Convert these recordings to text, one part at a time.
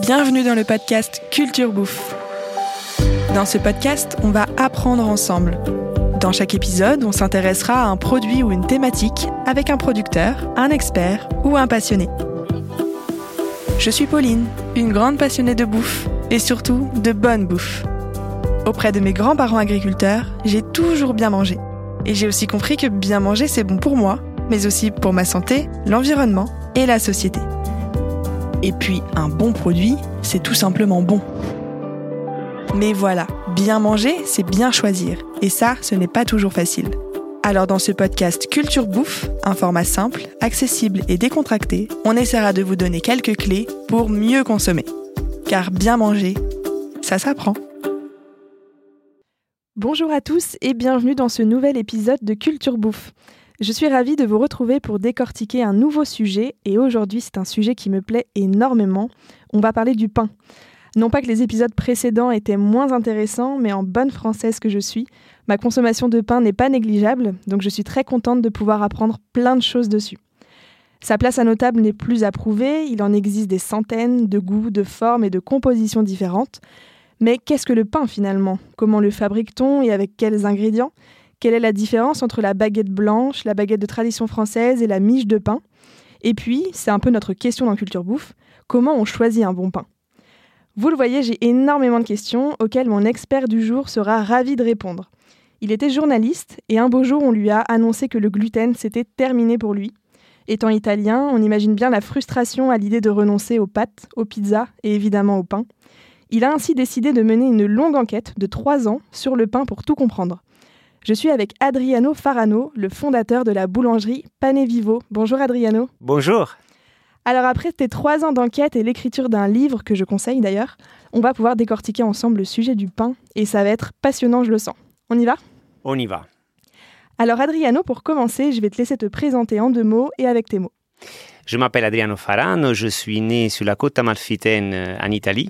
Bienvenue dans le podcast Culture Bouffe. Dans ce podcast, on va apprendre ensemble. Dans chaque épisode, on s'intéressera à un produit ou une thématique avec un producteur, un expert ou un passionné. Je suis Pauline, une grande passionnée de bouffe et surtout de bonne bouffe. Auprès de mes grands-parents agriculteurs, j'ai toujours bien mangé. Et j'ai aussi compris que bien manger, c'est bon pour moi, mais aussi pour ma santé, l'environnement et la société. Et puis, un bon produit, c'est tout simplement bon. Mais voilà, bien manger, c'est bien choisir. Et ça, ce n'est pas toujours facile. Alors dans ce podcast Culture Bouffe, un format simple, accessible et décontracté, on essaiera de vous donner quelques clés pour mieux consommer. Car bien manger, ça s'apprend. Bonjour à tous et bienvenue dans ce nouvel épisode de Culture Bouffe. Je suis ravie de vous retrouver pour décortiquer un nouveau sujet et aujourd'hui c'est un sujet qui me plaît énormément. On va parler du pain. Non pas que les épisodes précédents étaient moins intéressants, mais en bonne française que je suis, ma consommation de pain n'est pas négligeable, donc je suis très contente de pouvoir apprendre plein de choses dessus. Sa place à nos tables n'est plus à prouver, il en existe des centaines de goûts, de formes et de compositions différentes. Mais qu'est-ce que le pain finalement? Comment le fabrique-t-on et avec quels ingrédients? Quelle est la différence entre la baguette blanche, la baguette de tradition française et la miche de pain? Et puis, c'est un peu notre question dans Culture Bouffe, comment on choisit un bon pain? Vous le voyez, j'ai énormément de questions auxquelles mon expert du jour sera ravi de répondre. Il était journaliste et un beau jour on lui a annoncé que le gluten c'était terminé pour lui. Étant italien, on imagine bien la frustration à l'idée de renoncer aux pâtes, aux pizzas et évidemment au pain. Il a ainsi décidé de mener une longue enquête de trois ans sur le pain pour tout comprendre. Je suis avec Adriano Farano, le fondateur de la boulangerie Pane Vivo. Bonjour Adriano. Bonjour. Alors après tes trois ans d'enquête et l'écriture d'un livre que je conseille d'ailleurs, on va pouvoir décortiquer ensemble le sujet du pain et ça va être passionnant, je le sens. On y va? On y va. Alors Adriano, pour commencer, je vais te laisser te présenter en deux mots et avec tes mots. Je m'appelle Adriano Farano, je suis né sur la côte amalfitaine euh, en Italie.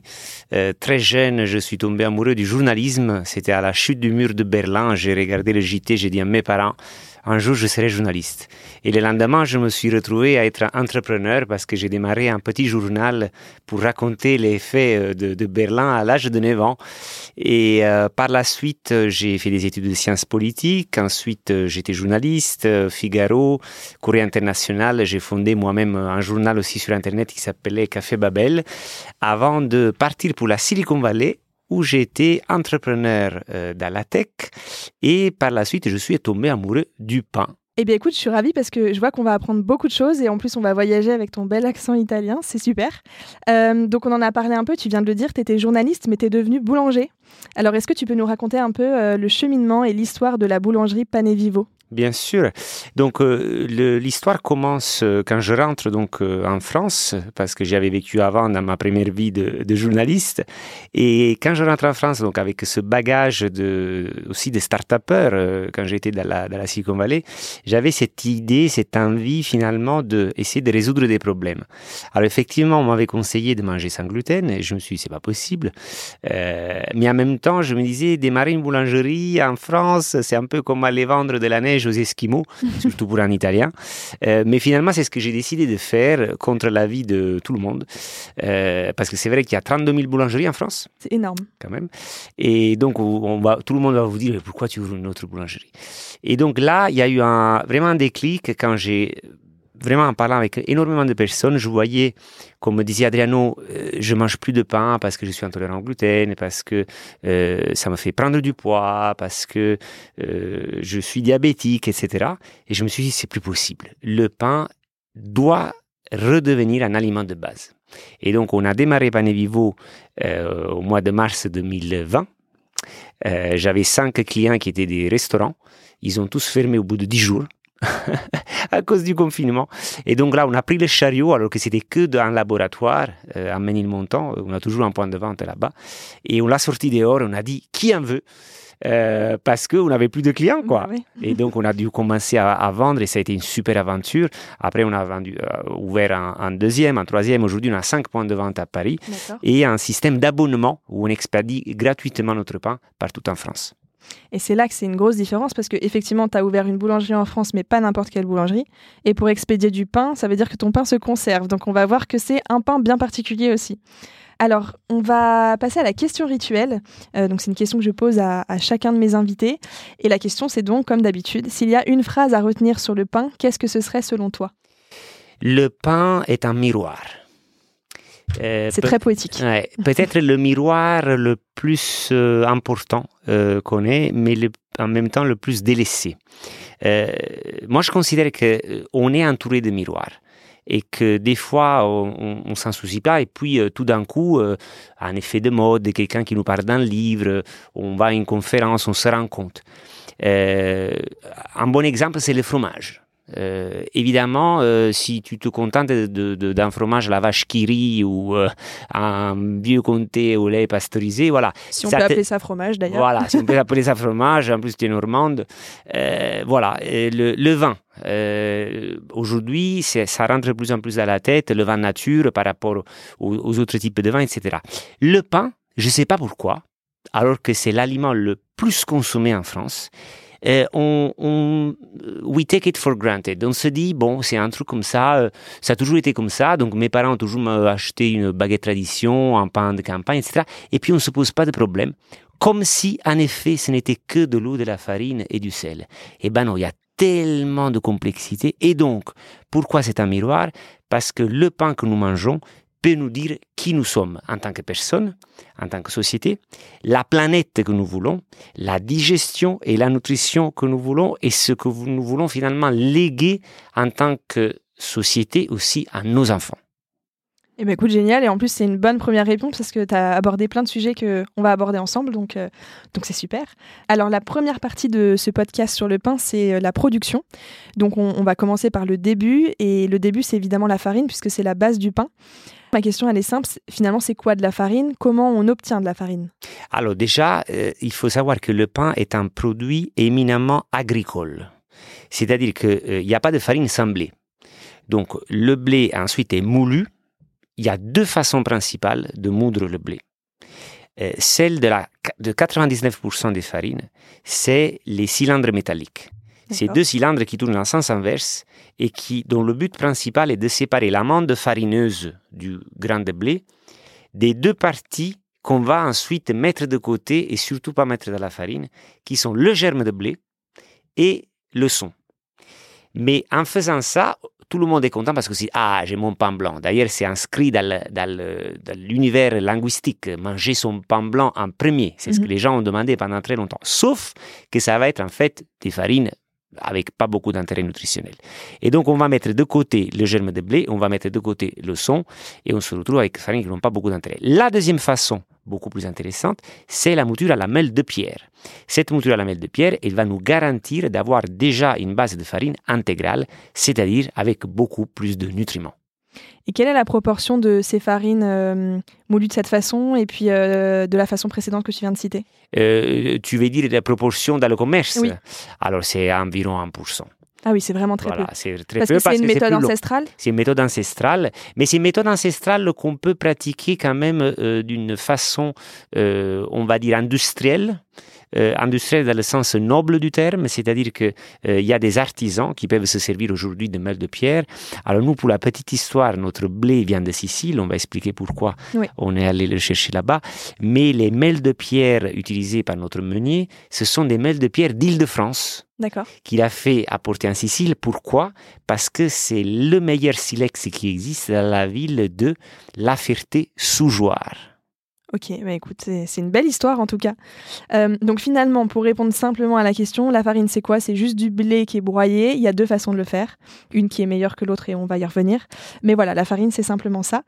Euh, très jeune, je suis tombé amoureux du journalisme. C'était à la chute du mur de Berlin. J'ai regardé le JT, j'ai dit à mes parents, un jour je serai journaliste. Et le lendemain, je me suis retrouvé à être entrepreneur parce que j'ai démarré un petit journal pour raconter les faits euh, de, Berlin à l'âge de 9 ans. Et euh, par la suite, j'ai fait des études de sciences politiques. Ensuite, euh, j'étais journaliste, Figaro, Courrier international. J'ai fondé moi-même un journal aussi sur Internet qui s'appelait Café Babel avant de partir pour la Silicon Valley où j'étais entrepreneur euh, dans la tech et par la suite je suis tombé amoureux du pain. Eh bien écoute, je suis ravie parce que je vois qu'on va apprendre beaucoup de choses et en plus on va voyager avec ton bel accent italien, c'est super. Euh, donc on en a parlé un peu, tu viens de le dire, tu étais journaliste mais tu es devenu boulanger. Alors est-ce que tu peux nous raconter un peu euh, le cheminement et l'histoire de la boulangerie Pane Vivo Bien sûr. Donc euh, l'histoire commence euh, quand je rentre donc euh, en France parce que j'avais vécu avant dans ma première vie de, journaliste et quand je rentre en France donc avec ce bagage de aussi de start-upper quand j'étais dans la, dans la Silicon Valley, j'avais cette idée, cette envie finalement de essayer de résoudre des problèmes. Alors effectivement, on m'avait conseillé de manger sans gluten et je me suis dit c'est pas possible. mais en même temps, je me disais démarrer une boulangerie en France, c'est un peu comme aller vendre de la neige aux Esquimaux, surtout pour un Italien. Euh, mais finalement, c'est ce que j'ai décidé de faire contre l'avis de tout le monde. Euh, parce que c'est vrai qu'il y a 32 000 boulangeries en France. C'est énorme. Quand même. Et donc, on va, tout le monde va vous dire pourquoi tu ouvres une autre boulangerie? Et donc là, il y a eu un, vraiment un déclic quand j'ai vraiment en parlant avec énormément de personnes, je voyais, comme me disait Adriano, euh, je mange plus de pain parce que je suis intolérant au gluten, parce que euh, ça me fait prendre du poids, parce que euh, je suis diabétique, etc. Et je me suis dit, c'est plus possible. Le pain doit redevenir un aliment de base. Et donc, on a démarré Pane Vivo au mois de mars 2020. J'avais cinq clients qui étaient des restaurants. Ils ont tous fermé au bout de dix jours. à cause du confinement. Et donc là, on a pris le chariot alors que c'était que dans un laboratoire euh, à Ménilmontant. On a toujours un point de vente là-bas. Et on l'a sorti dehors. On a dit qui en veut euh, parce qu'on n'avait plus de clients, quoi. Et donc, on a dû commencer à, vendre et ça a été une super aventure. Après, on a vendu, euh, ouvert un, deuxième, un troisième. Aujourd'hui, on a cinq points de vente à Paris et un système d'abonnement où on expédie gratuitement notre pain partout en France. Et c'est là que c'est une grosse différence parce que effectivement, tu as ouvert une boulangerie en France, mais pas n'importe quelle boulangerie. Et pour expédier du pain, ça veut dire que ton pain se conserve. Donc on va voir que c'est un pain bien particulier aussi. Alors, on va passer à la question rituelle. Euh, donc, c'est une question que je pose à, à, chacun de mes invités. Et la question, c'est donc, comme d'habitude, s'il y a une phrase à retenir sur le pain, qu'est-ce que ce serait selon toi? Le pain est un miroir. Euh, c'est très poétique. Ouais, Peut-être le miroir le plus euh, important euh, qu'on ait, mais le, en même temps le plus délaissé. Moi, je considère que on est entouré de miroirs et que des fois on, on s'en soucie pas et puis tout d'un coup un effet de mode quelqu'un qui nous parle d'un livre on va à une conférence on se rend compte un bon exemple c'est le fromage euh, évidemment, euh, si tu te contentes d'un fromage à la vache qui rit ou euh, un vieux comté au lait pasteurisé, voilà. Si on peut appeler ça fromage d'ailleurs. Voilà, si on peut appeler ça fromage, en plus tu es normande. Voilà, le, le, vin. Aujourd'hui, ça rentre de plus en plus à la tête, le vin nature par rapport aux, aux autres types de vin, etc. Le pain, je ne sais pas pourquoi, alors que c'est l'aliment le plus consommé en France, on, on, we take it for granted. On se dit, bon, c'est un truc comme ça, euh, ça a toujours été comme ça, donc mes parents ont toujours acheté une baguette tradition, un pain de campagne, etc. Et puis on ne se pose pas de problème. Comme si, en effet, ce n'était que de l'eau, de la farine et du sel. Eh ben non, il y a tellement de complexité. Et donc, pourquoi c'est un miroir? Parce que le pain que nous mangeons, nous dire qui nous sommes en tant que personne, en tant que société, la planète que nous voulons, la digestion et la nutrition que nous voulons et ce que nous voulons finalement léguer en tant que société aussi à nos enfants. Eh ben écoute, génial. Et en plus, c'est une bonne première réponse parce que tu as abordé plein de sujets qu'on va aborder ensemble. Donc, euh, donc c'est super. Alors, la première partie de ce podcast sur le pain, c'est euh, la production. Donc, on, on, va commencer par le début. Et le début, c'est évidemment la farine puisque c'est la base du pain. Ma question, elle est simple. Finalement, c'est quoi de la farine? Comment on obtient de la farine? Alors déjà, euh, il faut savoir que le pain est un produit éminemment agricole. C'est-à-dire qu'il n'y a pas de farine sans blé. Donc, le blé ensuite est moulu il y a deux façons principales de moudre le blé. Euh, celle de, la, de 99% des farines, c'est les cylindres métalliques. C'est deux cylindres qui tournent en sens inverse et qui, dont le but principal est de séparer l'amande farineuse du grain de blé des deux parties qu'on va ensuite mettre de côté et surtout pas mettre dans la farine, qui sont le germe de blé et le son. Mais en faisant ça, tout le monde est content parce que c'est ah j'ai mon pain blanc. D'ailleurs c'est inscrit dans, l'univers linguistique manger son pain blanc en premier. C'est ce que mhm. les gens ont demandé pendant très longtemps. Sauf que ça va être en fait des farines avec pas beaucoup d'intérêt nutritionnel. Et donc on va mettre de côté le germe de blé, on va mettre de côté le son et on se retrouve avec des farines qui n'ont pas beaucoup d'intérêt. La deuxième façon beaucoup plus intéressante, c'est la mouture à la mêle de pierre. Cette mouture à la mêle de pierre, elle va nous garantir d'avoir déjà une base de farine intégrale, c'est-à-dire avec beaucoup plus de nutriments. Et quelle est la proportion de ces farines euh, moulues de cette façon et puis euh, de la façon précédente que tu viens de citer? Euh, Tu veux dire la proportion dans le commerce? Oui. Alors c'est environ 1%. Ah oui, c'est vraiment très voilà, peu. C'est très parce peu que c'est une méthode ancestrale? C'est une méthode ancestrale, mais c'est une méthode ancestrale qu'on peut pratiquer quand même euh, d'une façon, on va dire, industrielle. Euh, industrielle dans le sens noble du terme, c'est-à-dire qu'il euh, y a des artisans qui peuvent se servir aujourd'hui de mêles de pierre. Alors nous, pour la petite histoire, notre blé vient de Sicile, on va expliquer pourquoi oui. on est allé le chercher là-bas, mais les mêles de pierre utilisés par notre meunier, ce sont des mêles de pierre d'Île-de-France qu'il a fait apporter en Sicile. Pourquoi? Parce que c'est le meilleur silex qui existe dans la ville de La Ferté-Soujoire. Ok, bah écoute, c'est une belle histoire en tout cas. Euh, donc finalement, pour répondre simplement à la question, la farine c'est quoi? C'est juste du blé qui est broyé. Il y a deux façons de le faire, une qui est meilleure que l'autre et on va y revenir. Mais voilà, la farine c'est simplement ça.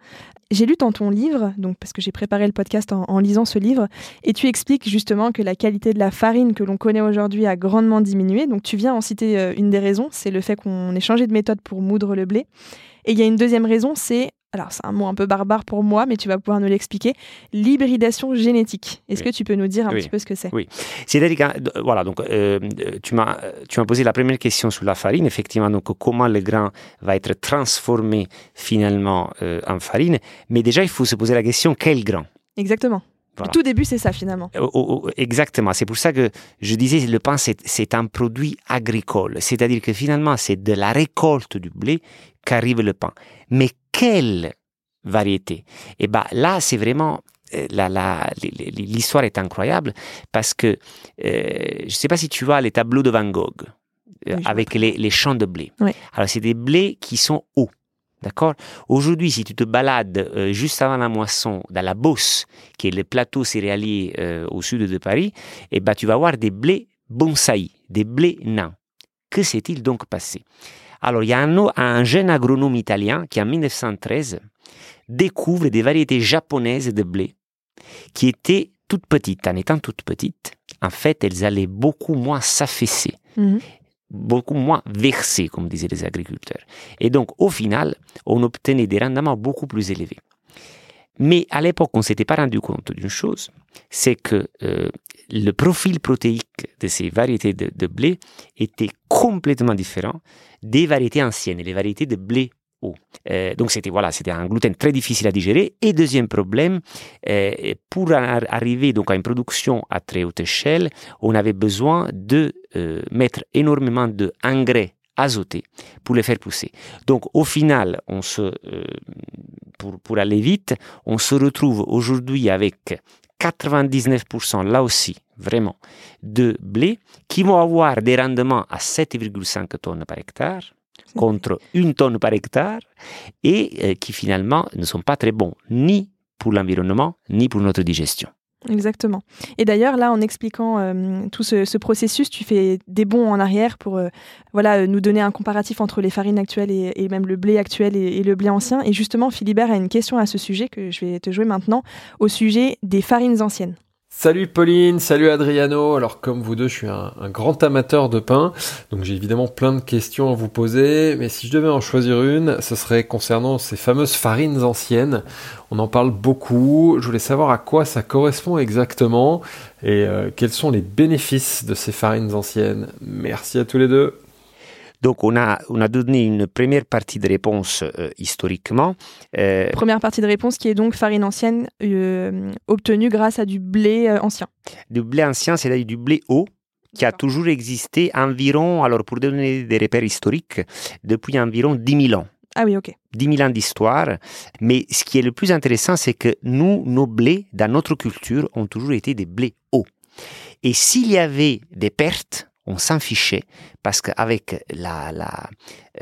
J'ai lu dans ton livre, donc parce que j'ai préparé le podcast en, lisant ce livre, et tu expliques justement que la qualité de la farine que l'on connaît aujourd'hui a grandement diminué. Donc tu viens en citer euh, une des raisons, c'est le fait qu'on ait changé de méthode pour moudre le blé. Et il y a une deuxième raison, c'est alors c'est un mot un peu barbare pour moi, mais tu vas pouvoir nous l'expliquer, l'hybridation génétique. Est-ce oui. que tu peux nous dire un oui. petit peu ce que c'est? Oui, c'est-à-dire que, voilà, donc euh, tu m'as posé la première question sur la farine, effectivement, donc comment le grain va être transformé finalement euh, en farine, mais déjà il faut se poser la question quel grain? Exactement. Voilà. Tout début, c'est ça finalement. Exactement. C'est pour ça que je disais le pain, c'est, c'est un produit agricole. C'est-à-dire que finalement, c'est de la récolte du blé qu'arrive le pain. Mais quelle variété? Et ben là, c'est vraiment euh, l'histoire est incroyable parce que euh, je ne sais pas si tu vois les tableaux de Van Gogh euh, Oui, avec les, les champs de blé. Oui. Alors c'est des blés qui sont hauts. D'accord? Aujourd'hui, si tu te balades euh, juste avant la moisson dans la Beauce, qui est le plateau céréalier au sud de Paris, eh ben, tu vas voir des blés bonsaï, des blés nains. Que s'est-il donc passé? Alors, il y a un, jeune agronome italien qui, en 1913, découvre des variétés japonaises de blé qui étaient toutes petites. En étant toutes petites, en fait, elles allaient beaucoup moins s'affaisser Mhm. beaucoup moins versé, comme disaient les agriculteurs. Et donc, au final, on obtenait des rendements beaucoup plus élevés. Mais à l'époque, on ne s'était pas rendu compte d'une chose, c'est que euh, le profil protéique de ces variétés de, blé était complètement différent des variétés anciennes, les variétés de blé haut. Euh, donc c'était voilà, c'était un gluten très difficile à digérer. Et deuxième problème, euh, pour ar- arriver donc à une production à très haute échelle, on avait besoin de mettre énormément d'engrais azotés pour les faire pousser. Donc au final, on se, euh, pour, pour aller vite, on se retrouve aujourd'hui avec 99% là aussi, vraiment, de blé qui vont avoir des rendements à 7,5 tonnes par hectare contre une tonne par hectare et euh, qui finalement ne sont pas très bons ni pour l'environnement ni pour notre digestion. Exactement. Et d'ailleurs, là, en expliquant euh, tout ce, ce processus, tu fais des bonds en arrière pour euh, voilà, euh, nous donner un comparatif entre les farines actuelles et, et même le blé actuel et, et le blé ancien. Et justement, Philibert a une question à ce sujet que je vais te jouer maintenant, au sujet des farines anciennes. Salut Pauline, salut Adriano. Alors comme vous deux, je suis un, grand amateur de pain, donc j'ai évidemment plein de questions à vous poser, mais si je devais en choisir une, ce serait concernant ces fameuses farines anciennes. On en parle beaucoup, je voulais savoir à quoi ça correspond exactement et euh, quels sont les bénéfices de ces farines anciennes. Merci à tous les deux. Donc on a, on a donné une première partie de réponse euh, historiquement. Euh, Première partie de réponse qui est donc farine ancienne euh, obtenue grâce à du blé ancien. du blé ancien, c'est-à-dire du blé haut, qui a toujours existé environ, alors pour donner des repères historiques, depuis environ 10 000 ans. Ah oui, ok. 10 000 ans d'histoire. Mais ce qui est le plus intéressant, c'est que nous, nos blés, dans notre culture, ont toujours été des blés hauts. Et s'il y avait des pertes, on s'en fichait, parce qu'avec la, la,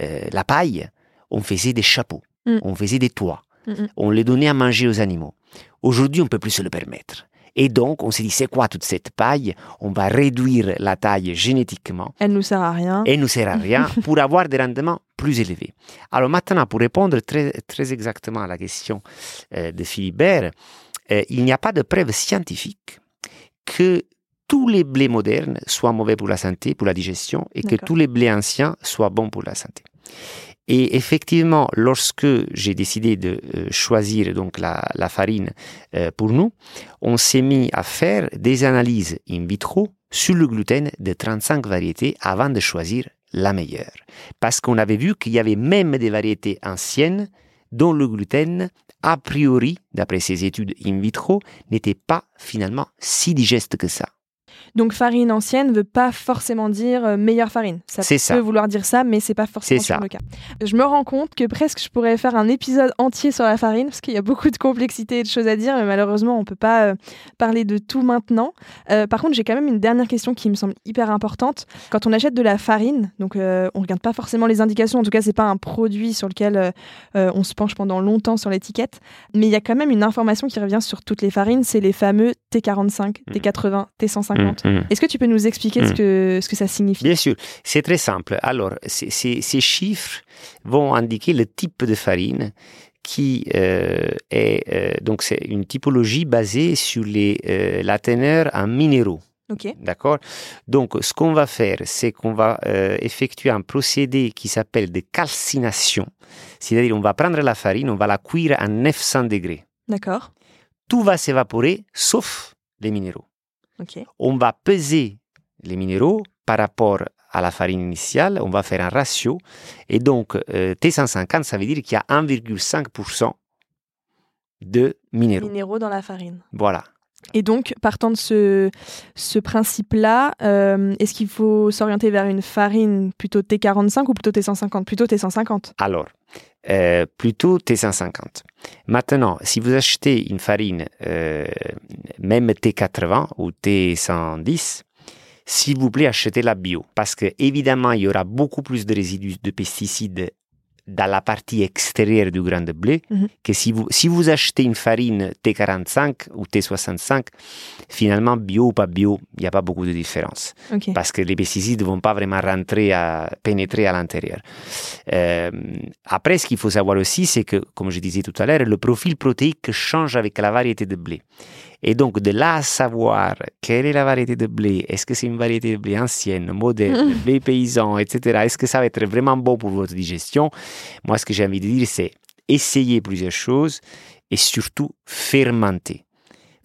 euh, la paille, on faisait des chapeaux, Mm. on faisait des toits, Mm, mm. on les donnait à manger aux animaux. Aujourd'hui, on ne peut plus se le permettre. Et donc, on s'est dit, c'est quoi toute cette paille? On va réduire la taille génétiquement Elle nous sert à rien. et ne sert à rien pour avoir des rendements plus élevés. Alors maintenant, pour répondre très, très exactement à la question euh, de Philibert, euh, il n'y a pas de preuve scientifique que tous les blés modernes soient mauvais pour la santé, pour la digestion, et que tous les blés anciens soient bons pour la santé. Et effectivement, lorsque j'ai décidé de euh, choisir donc la, la farine euh, pour nous, on s'est mis à faire des analyses in vitro sur le gluten de 35 variétés avant de choisir la meilleure. Parce qu'on avait vu qu'il y avait même des variétés anciennes dont le gluten, a priori, d'après ces études in vitro, n'était pas finalement si digeste que ça. Donc farine ancienne veut pas forcément dire euh, meilleure farine. Ça peut ça. vouloir dire ça, mais c'est pas forcément ça. le cas. Je me rends compte que presque je pourrais faire un épisode entier sur la farine parce qu'il y a beaucoup de complexité et de choses à dire, mais malheureusement on peut pas euh, parler de tout maintenant. Euh, par contre, j'ai quand même une dernière question qui me semble hyper importante. Quand on achète de la farine, donc euh, on regarde pas forcément les indications. En tout cas, c'est pas un produit sur lequel on se penche pendant longtemps sur l'étiquette, mais il y a quand même une information qui revient sur toutes les farines, c'est les fameux T45, T80, T150. Mm, mm. Est-ce que tu peux nous expliquer ce, Mm. que, ce que ça signifie? Bien sûr, c'est très simple. Alors, ces- ces chiffres vont indiquer le type de farine qui euh, est euh, donc c'est une typologie basée sur les, euh, la teneur en minéraux. Ok. D'accord? Donc, ce qu'on va faire, c'est qu'on va euh, effectuer un procédé qui s'appelle de calcination. C'est-à-dire, on va prendre la farine, on va la cuire à 900 degrés. D'accord. Tout va s'évaporer, sauf les minéraux on va peser les minéraux par rapport à la farine initiale, on va faire un ratio, et donc euh, T150, ça veut dire qu'il y a 1,5% de minéraux. Minéraux dans la farine. Voilà. Et donc, partant de ce, ce principe-là, euh, est-ce qu'il faut s'orienter vers une farine plutôt T45 ou plutôt T150 Plutôt T150. Alors, euh, plutôt T150. Maintenant, si vous achetez une farine, euh, même T80 ou T110, s'il vous plaît, achetez-la bio. Parce que, évidemment, il y aura beaucoup plus de résidus de pesticides dans la partie extérieure du grain de blé Mhm. que si vous, si vous achetez une farine T45 ou T65, finalement, bio ou pas bio, il n'y a pas beaucoup de différence parce que les pesticides ne vont pas vraiment rentrer à pénétrer à l'intérieur. Euh, après, ce qu'il faut savoir aussi, c'est que, comme je disais tout à l'heure, le profil protéique change avec la variété de blé. Et donc, de là à savoir quelle est la variété de blé, est-ce que c'est une variété de blé ancienne, moderne, blé paysan, etc., est-ce que ça va être vraiment bon pour votre digestion? Moi, ce que j'ai envie de dire, c'est essayer plusieurs choses et surtout fermenter.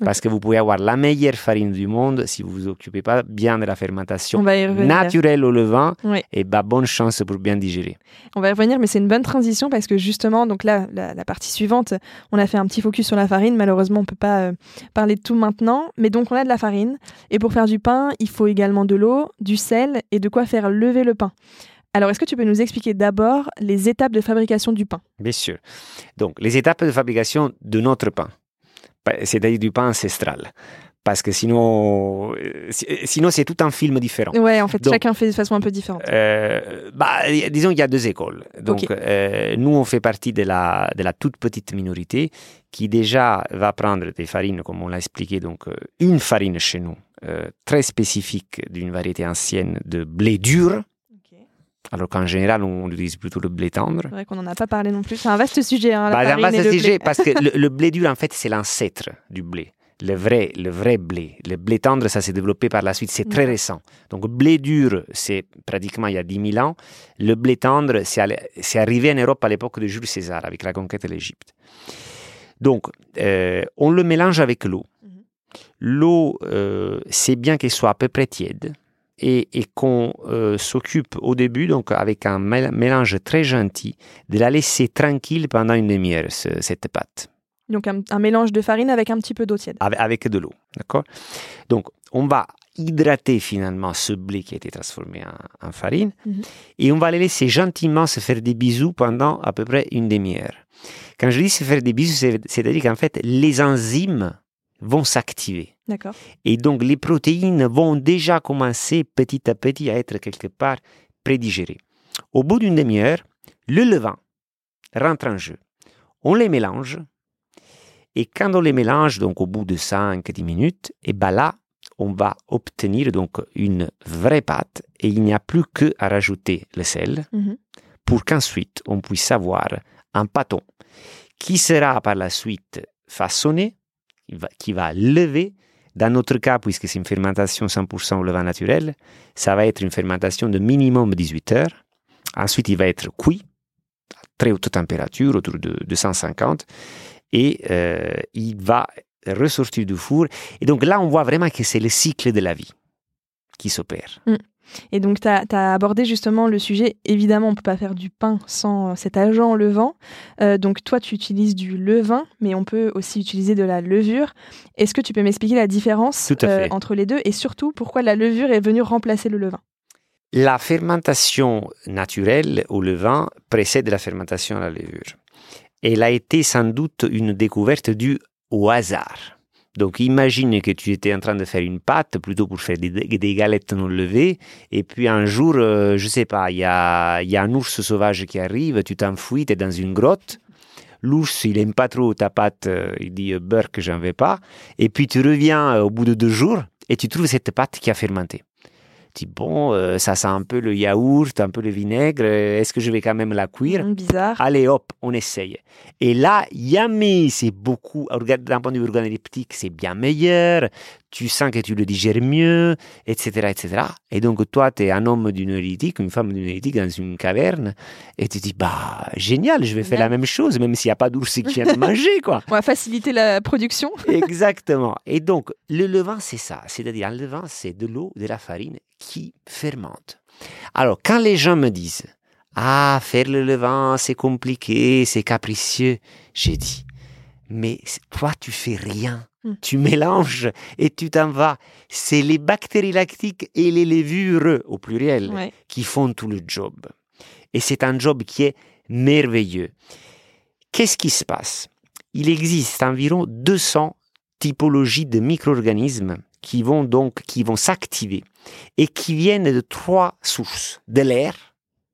Parce que vous pouvez avoir la meilleure farine du monde si vous vous occupez pas bien de la fermentation naturelle au levain, Oui. et bah, bonne chance pour bien digérer. On va y revenir, mais c'est une bonne transition parce que justement, donc là, la, la partie suivante, on a fait un petit focus sur la farine. Malheureusement, on peut pas euh, parler de tout maintenant, mais donc on a de la farine. Et pour faire du pain, il faut également de l'eau, du sel et de quoi faire lever le pain. Alors, est-ce que tu peux nous expliquer d'abord les étapes de fabrication du pain? Bien sûr. Donc, les étapes de fabrication de notre pain, pa- c'est-à-dire du pain ancestral. Parce que sinon, euh, si- sinon c'est tout un film différent. Ouais, en fait, Donc- chacun fait de façon un peu différente. Euh, bah, disons qu'il y a deux écoles. Donc, euh, nous, on fait partie de la, de la toute petite minorité qui déjà va prendre des farines, comme on l'a expliqué, donc euh, une farine chez nous, euh, très spécifique d'une variété ancienne de blé dur, alors qu'en général, on utilise plutôt le blé tendre. C'est vrai qu'on n'en a pas parlé non plus. C'est un vaste sujet, hein, Bah, c'est un vaste sujet blé. parce que le, le blé dur, en fait, c'est l'ancêtre du blé. Le vrai, le vrai blé. Le blé tendre, ça s'est développé par la suite. C'est très récent. Donc, blé dur, c'est pratiquement il y a 10 000 ans. Le blé tendre, c'est arrivé en Europe à l'époque de Jules César, avec la conquête de l'Égypte. Donc, euh, on le mélange avec l'eau. Mhm. L'eau, euh, c'est bien qu'elle soit à peu près tiède et, et qu'on euh, s'occupe au début, donc avec un mél- mélange très gentil, de la laisser tranquille pendant une demi-heure, ce- cette pâte, Donc, un, un mélange de farine avec un petit peu d'eau tiède. avec, avec de l'eau. D'accord? Donc, on va hydrater finalement ce blé qui a été transformé en, en farine Mhm. et on va les laisser gentiment se faire des bisous pendant à peu près une demi-heure. Quand je dis se faire des bisous, c'est- c'est-à-dire qu'en fait, les enzymes vont s'activer. Et donc, les protéines vont déjà commencer petit à petit à être quelque part prédigérées. Au bout d'une demi-heure, le levain rentre en jeu. On les mélange. Et quand on les mélange, donc au bout de 5-10 minutes, et ben là, on va obtenir donc une vraie pâte et il n'y a plus que à rajouter le sel Mhm. pour qu'ensuite on puisse avoir un pâton qui sera par la suite façonné, qui va lever. Dans notre cas, puisque c'est une fermentation 100% au levain naturel, ça va être une fermentation de minimum 18 heures. Ensuite, il va être cuit à très haute température, autour de, de 150, et euh, il va ressortir du four. Et donc là, on voit vraiment que c'est le cycle de la vie qui s'opère. Et donc, tu as, abordé justement le sujet. Évidemment, on ne peut pas faire du pain sans euh, cet agent levant. Euh, donc, toi, tu utilises du levain, mais on peut aussi utiliser de la levure. Est-ce que tu peux m'expliquer la différence euh, entre les deux et surtout pourquoi la levure est venue remplacer le levain? La fermentation naturelle au levain précède la fermentation à la levure. Elle a été sans doute une découverte due au hasard. Donc imagine que tu étais en train de faire une pâte plutôt pour faire des, galettes non levées et puis un jour, euh, je sais pas, il y a, y a un ours sauvage qui arrive, tu t'enfuis, tu es dans une grotte. L'ours, il aime pas trop ta pâte, euh, il dit euh, beurre que j'en veux pas. Et puis tu reviens euh, au bout de deux jours et tu trouves cette pâte qui a fermenté. Dis, bon, euh, ça sent un peu le yaourt, un peu le vinaigre, euh, est-ce que je vais quand même la cuire? Hum, Bizarre. Allez hop, on essaye. Et là, yummy, c'est beaucoup, regarde, d'un point de vue organoleptique, c'est bien meilleur, tu sens que tu le digères mieux, etc., etc. Et donc, toi, tu es un homme d'une néolithique, une femme d'une néolithique dans une caverne, et tu dis, bah, génial, je vais faire la même chose, même s'il n'y a pas d'ours qui vient de manger, quoi. On va faciliter la production. Exactement. Et donc, le levain, c'est ça. C'est-à-dire, un levain, c'est de l'eau, de la farine qui fermente. Alors, quand les gens me disent, ah, faire le levain, c'est compliqué, c'est capricieux, j'ai dit, mais toi, tu fais rien. Mm. Tu mélanges et tu t'en vas. C'est les bactéries lactiques et les levures, au pluriel, Ouais. qui font tout le job. Et c'est un job qui est merveilleux. Qu'est-ce qui se passe? Il existe environ 200 typologies de micro-organismes qui vont donc qui vont s'activer et qui viennent de trois sources de l'air,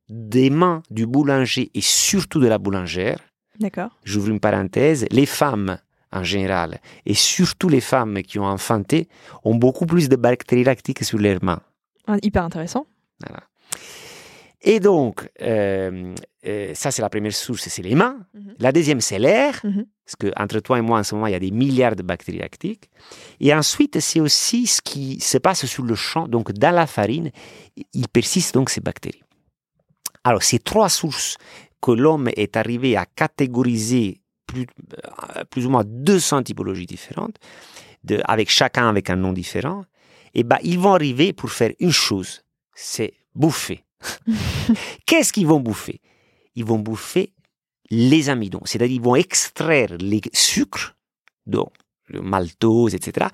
des mains du boulanger et surtout de la boulangère. D'accord. J'ouvre une parenthèse. Les femmes en général et surtout les femmes qui ont enfanté ont beaucoup plus de bactéries lactiques sur leurs mains. Ah, hyper intéressant. Voilà. Et donc, euh, euh, ça c'est la première source, c'est les mains. Mhm. La deuxième, c'est l'air, Mhm. parce que entre toi et moi, en ce moment, il y a des milliards de bactéries lactiques. Et ensuite, c'est aussi ce qui se passe sur le champ. Donc, dans la farine, il persiste donc ces bactéries. Alors, ces trois sources que l'homme est arrivé à catégoriser plus, euh, plus ou moins 200 typologies différentes, de, avec chacun avec un nom différent, et ben, ils vont arriver pour faire une chose, c'est bouffer. Qu'est-ce qu'ils vont bouffer? Ils vont bouffer les amidons, c'est-à-dire ils vont extraire les sucres, donc le maltose, etc.,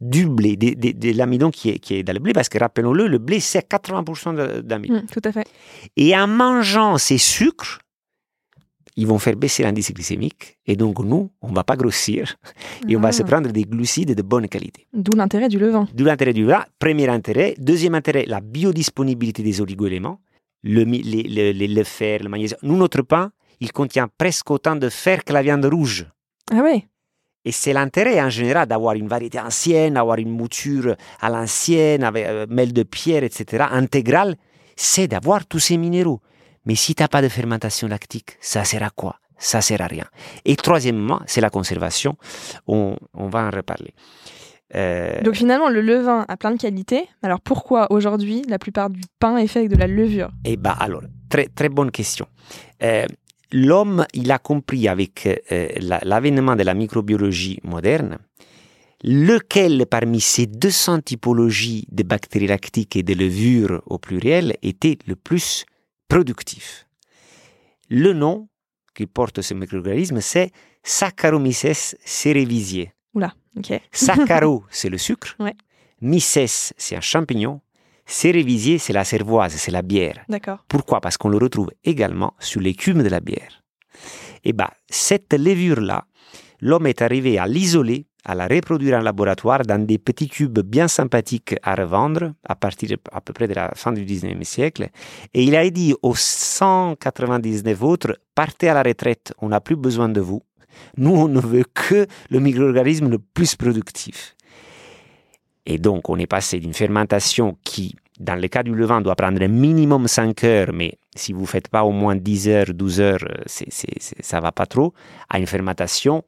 du blé, de, de- de l'amidon qui est, qui est dans le blé, parce que rappelons-le, le blé c'est 80% de- d'amidon. Mm, tout à fait. Et en mangeant ces sucres, ils vont faire baisser l'indice glycémique, et donc nous, on va pas grossir, et on va Ah. se prendre des glucides de bonne qualité. D'où l'intérêt du levain. D'où l'intérêt du vin. Premier intérêt. Deuxième intérêt, la biodisponibilité des oligoéléments. Le, le- fer, le magnésium. Nous, notre pain, il contient presque autant de fer que la viande rouge. Ah ouais. Et c'est l'intérêt en général d'avoir une variété ancienne, avoir une mouture à l'ancienne, avec euh, mêle de pierre, etc., intégrale, c'est d'avoir tous ces minéraux. Mais si tu n'as pas de fermentation lactique, ça sert à quoi? Ça sert à rien. Et troisièmement, c'est la conservation. On, on va en reparler. Euh, Donc finalement, le levain a plein de qualités. Alors pourquoi aujourd'hui la plupart du pain est fait avec de la levure? Eh bien, alors, très, très bonne question. Euh, L'homme, il a compris avec euh, la- l'avènement de la microbiologie moderne, lequel parmi ces 200 typologies de bactéries lactiques et de levures au pluriel était le plus productif. Le nom qui porte ce micro-organisme, c'est Saccharomyces cerevisiae. Oula, ok. Saccaro, c'est le sucre. Ouais. Mycès, c'est un champignon. Cerevisiae, c'est la cervoise, c'est la bière. D'accord. Pourquoi? Parce qu'on le retrouve également sur l'écume de la bière. Et bien, cette levure-là, l'homme est arrivé à l'isoler, à la reproduire en laboratoire dans des petits cubes bien sympathiques à revendre à partir à peu près de la fin du 19e siècle. Et il a dit aux 199 autres, partez à la retraite, on n'a plus besoin de vous. Nous, on ne veut que le micro-organisme le plus productif. Et donc, on est passé d'une fermentation qui, dans le cas du levain, doit prendre un minimum 5 heures, mais si vous ne faites pas au moins 10 heures, 12 heures, ça va pas trop, à une fermentation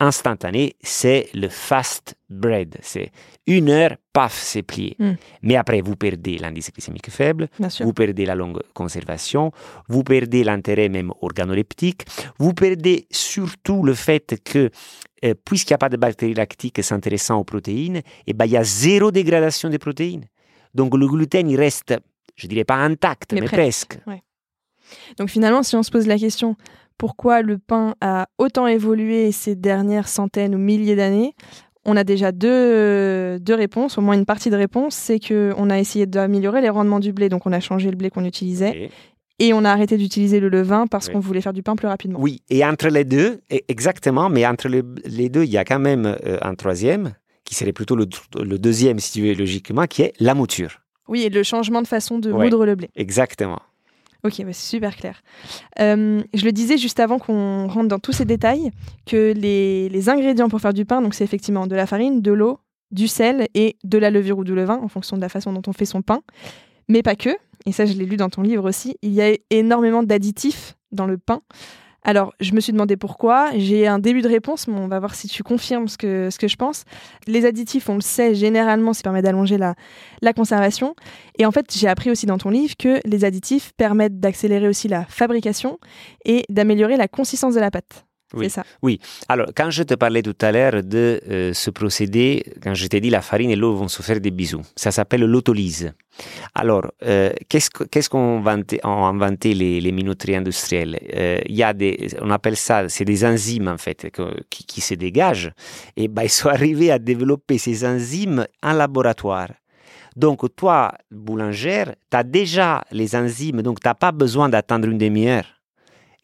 instantanée, c'est le fast bread. C'est une heure, paf, c'est plié. Mm. Mais après, vous perdez l'indice glycémique faible, vous perdez la longue conservation, vous perdez l'intérêt même organoleptique, vous perdez surtout le fait que, euh, puisqu'il n'y a pas de bactéries lactiques s'intéressant aux protéines, eh ben, il y a zéro dégradation des protéines. Donc le gluten, il reste, je dirais pas intact, Mais mais, presque. presque. Donc finalement, si on se pose la question pourquoi le pain a autant évolué ces dernières centaines ou milliers d'années, on a déjà deux, deux réponses, au moins une partie de réponse, c'est qu'on a essayé d'améliorer les rendements du blé, donc on a changé le blé qu'on utilisait, Et- et on a arrêté d'utiliser le levain parce Oui. qu'on voulait faire du pain plus rapidement. Oui, et entre les deux, exactement, mais entre les, deux, il y a quand même euh, un troisième, qui serait plutôt le, le deuxième, si tu veux, logiquement, qui est la mouture. Oui, et le changement de façon de Ouais. moudre le blé. Exactement. Ok, bah, c'est super clair. Euh, je le disais juste avant qu'on rentre dans tous ces détails, que les, les ingrédients pour faire du pain, donc c'est effectivement de la farine, de l'eau, du sel et de la levure ou du levain, en fonction de la façon dont on fait son pain. Mais pas que, et ça je l'ai lu dans ton livre aussi, il y a énormément d'additifs dans le pain. Alors, je me suis demandé pourquoi. J'ai un début de réponse, mais on va voir si tu confirmes ce que, ce que je pense. Les additifs, on le sait, généralement, ça permet d'allonger la, la conservation. Et en fait, j'ai appris aussi dans ton livre que les additifs permettent d'accélérer aussi la fabrication et d'améliorer la consistance de la pâte. Ça. Oui. Alors, quand je te parlais tout à l'heure de euh, ce procédé, quand je t'ai dit la farine et l'eau vont se faire des bisous, ça s'appelle l'autolyse. Alors, euh, qu'est-ce qu'ont inventé, les, les minoteries industrielles? Euh, y a des, on appelle ça, c'est des enzymes en fait qui, qui se dégagent. Et ben, ils sont arrivés à développer ces enzymes en laboratoire. Donc, toi, boulangère, tu as déjà les enzymes, donc tu n'as pas besoin d'attendre une demi-heure.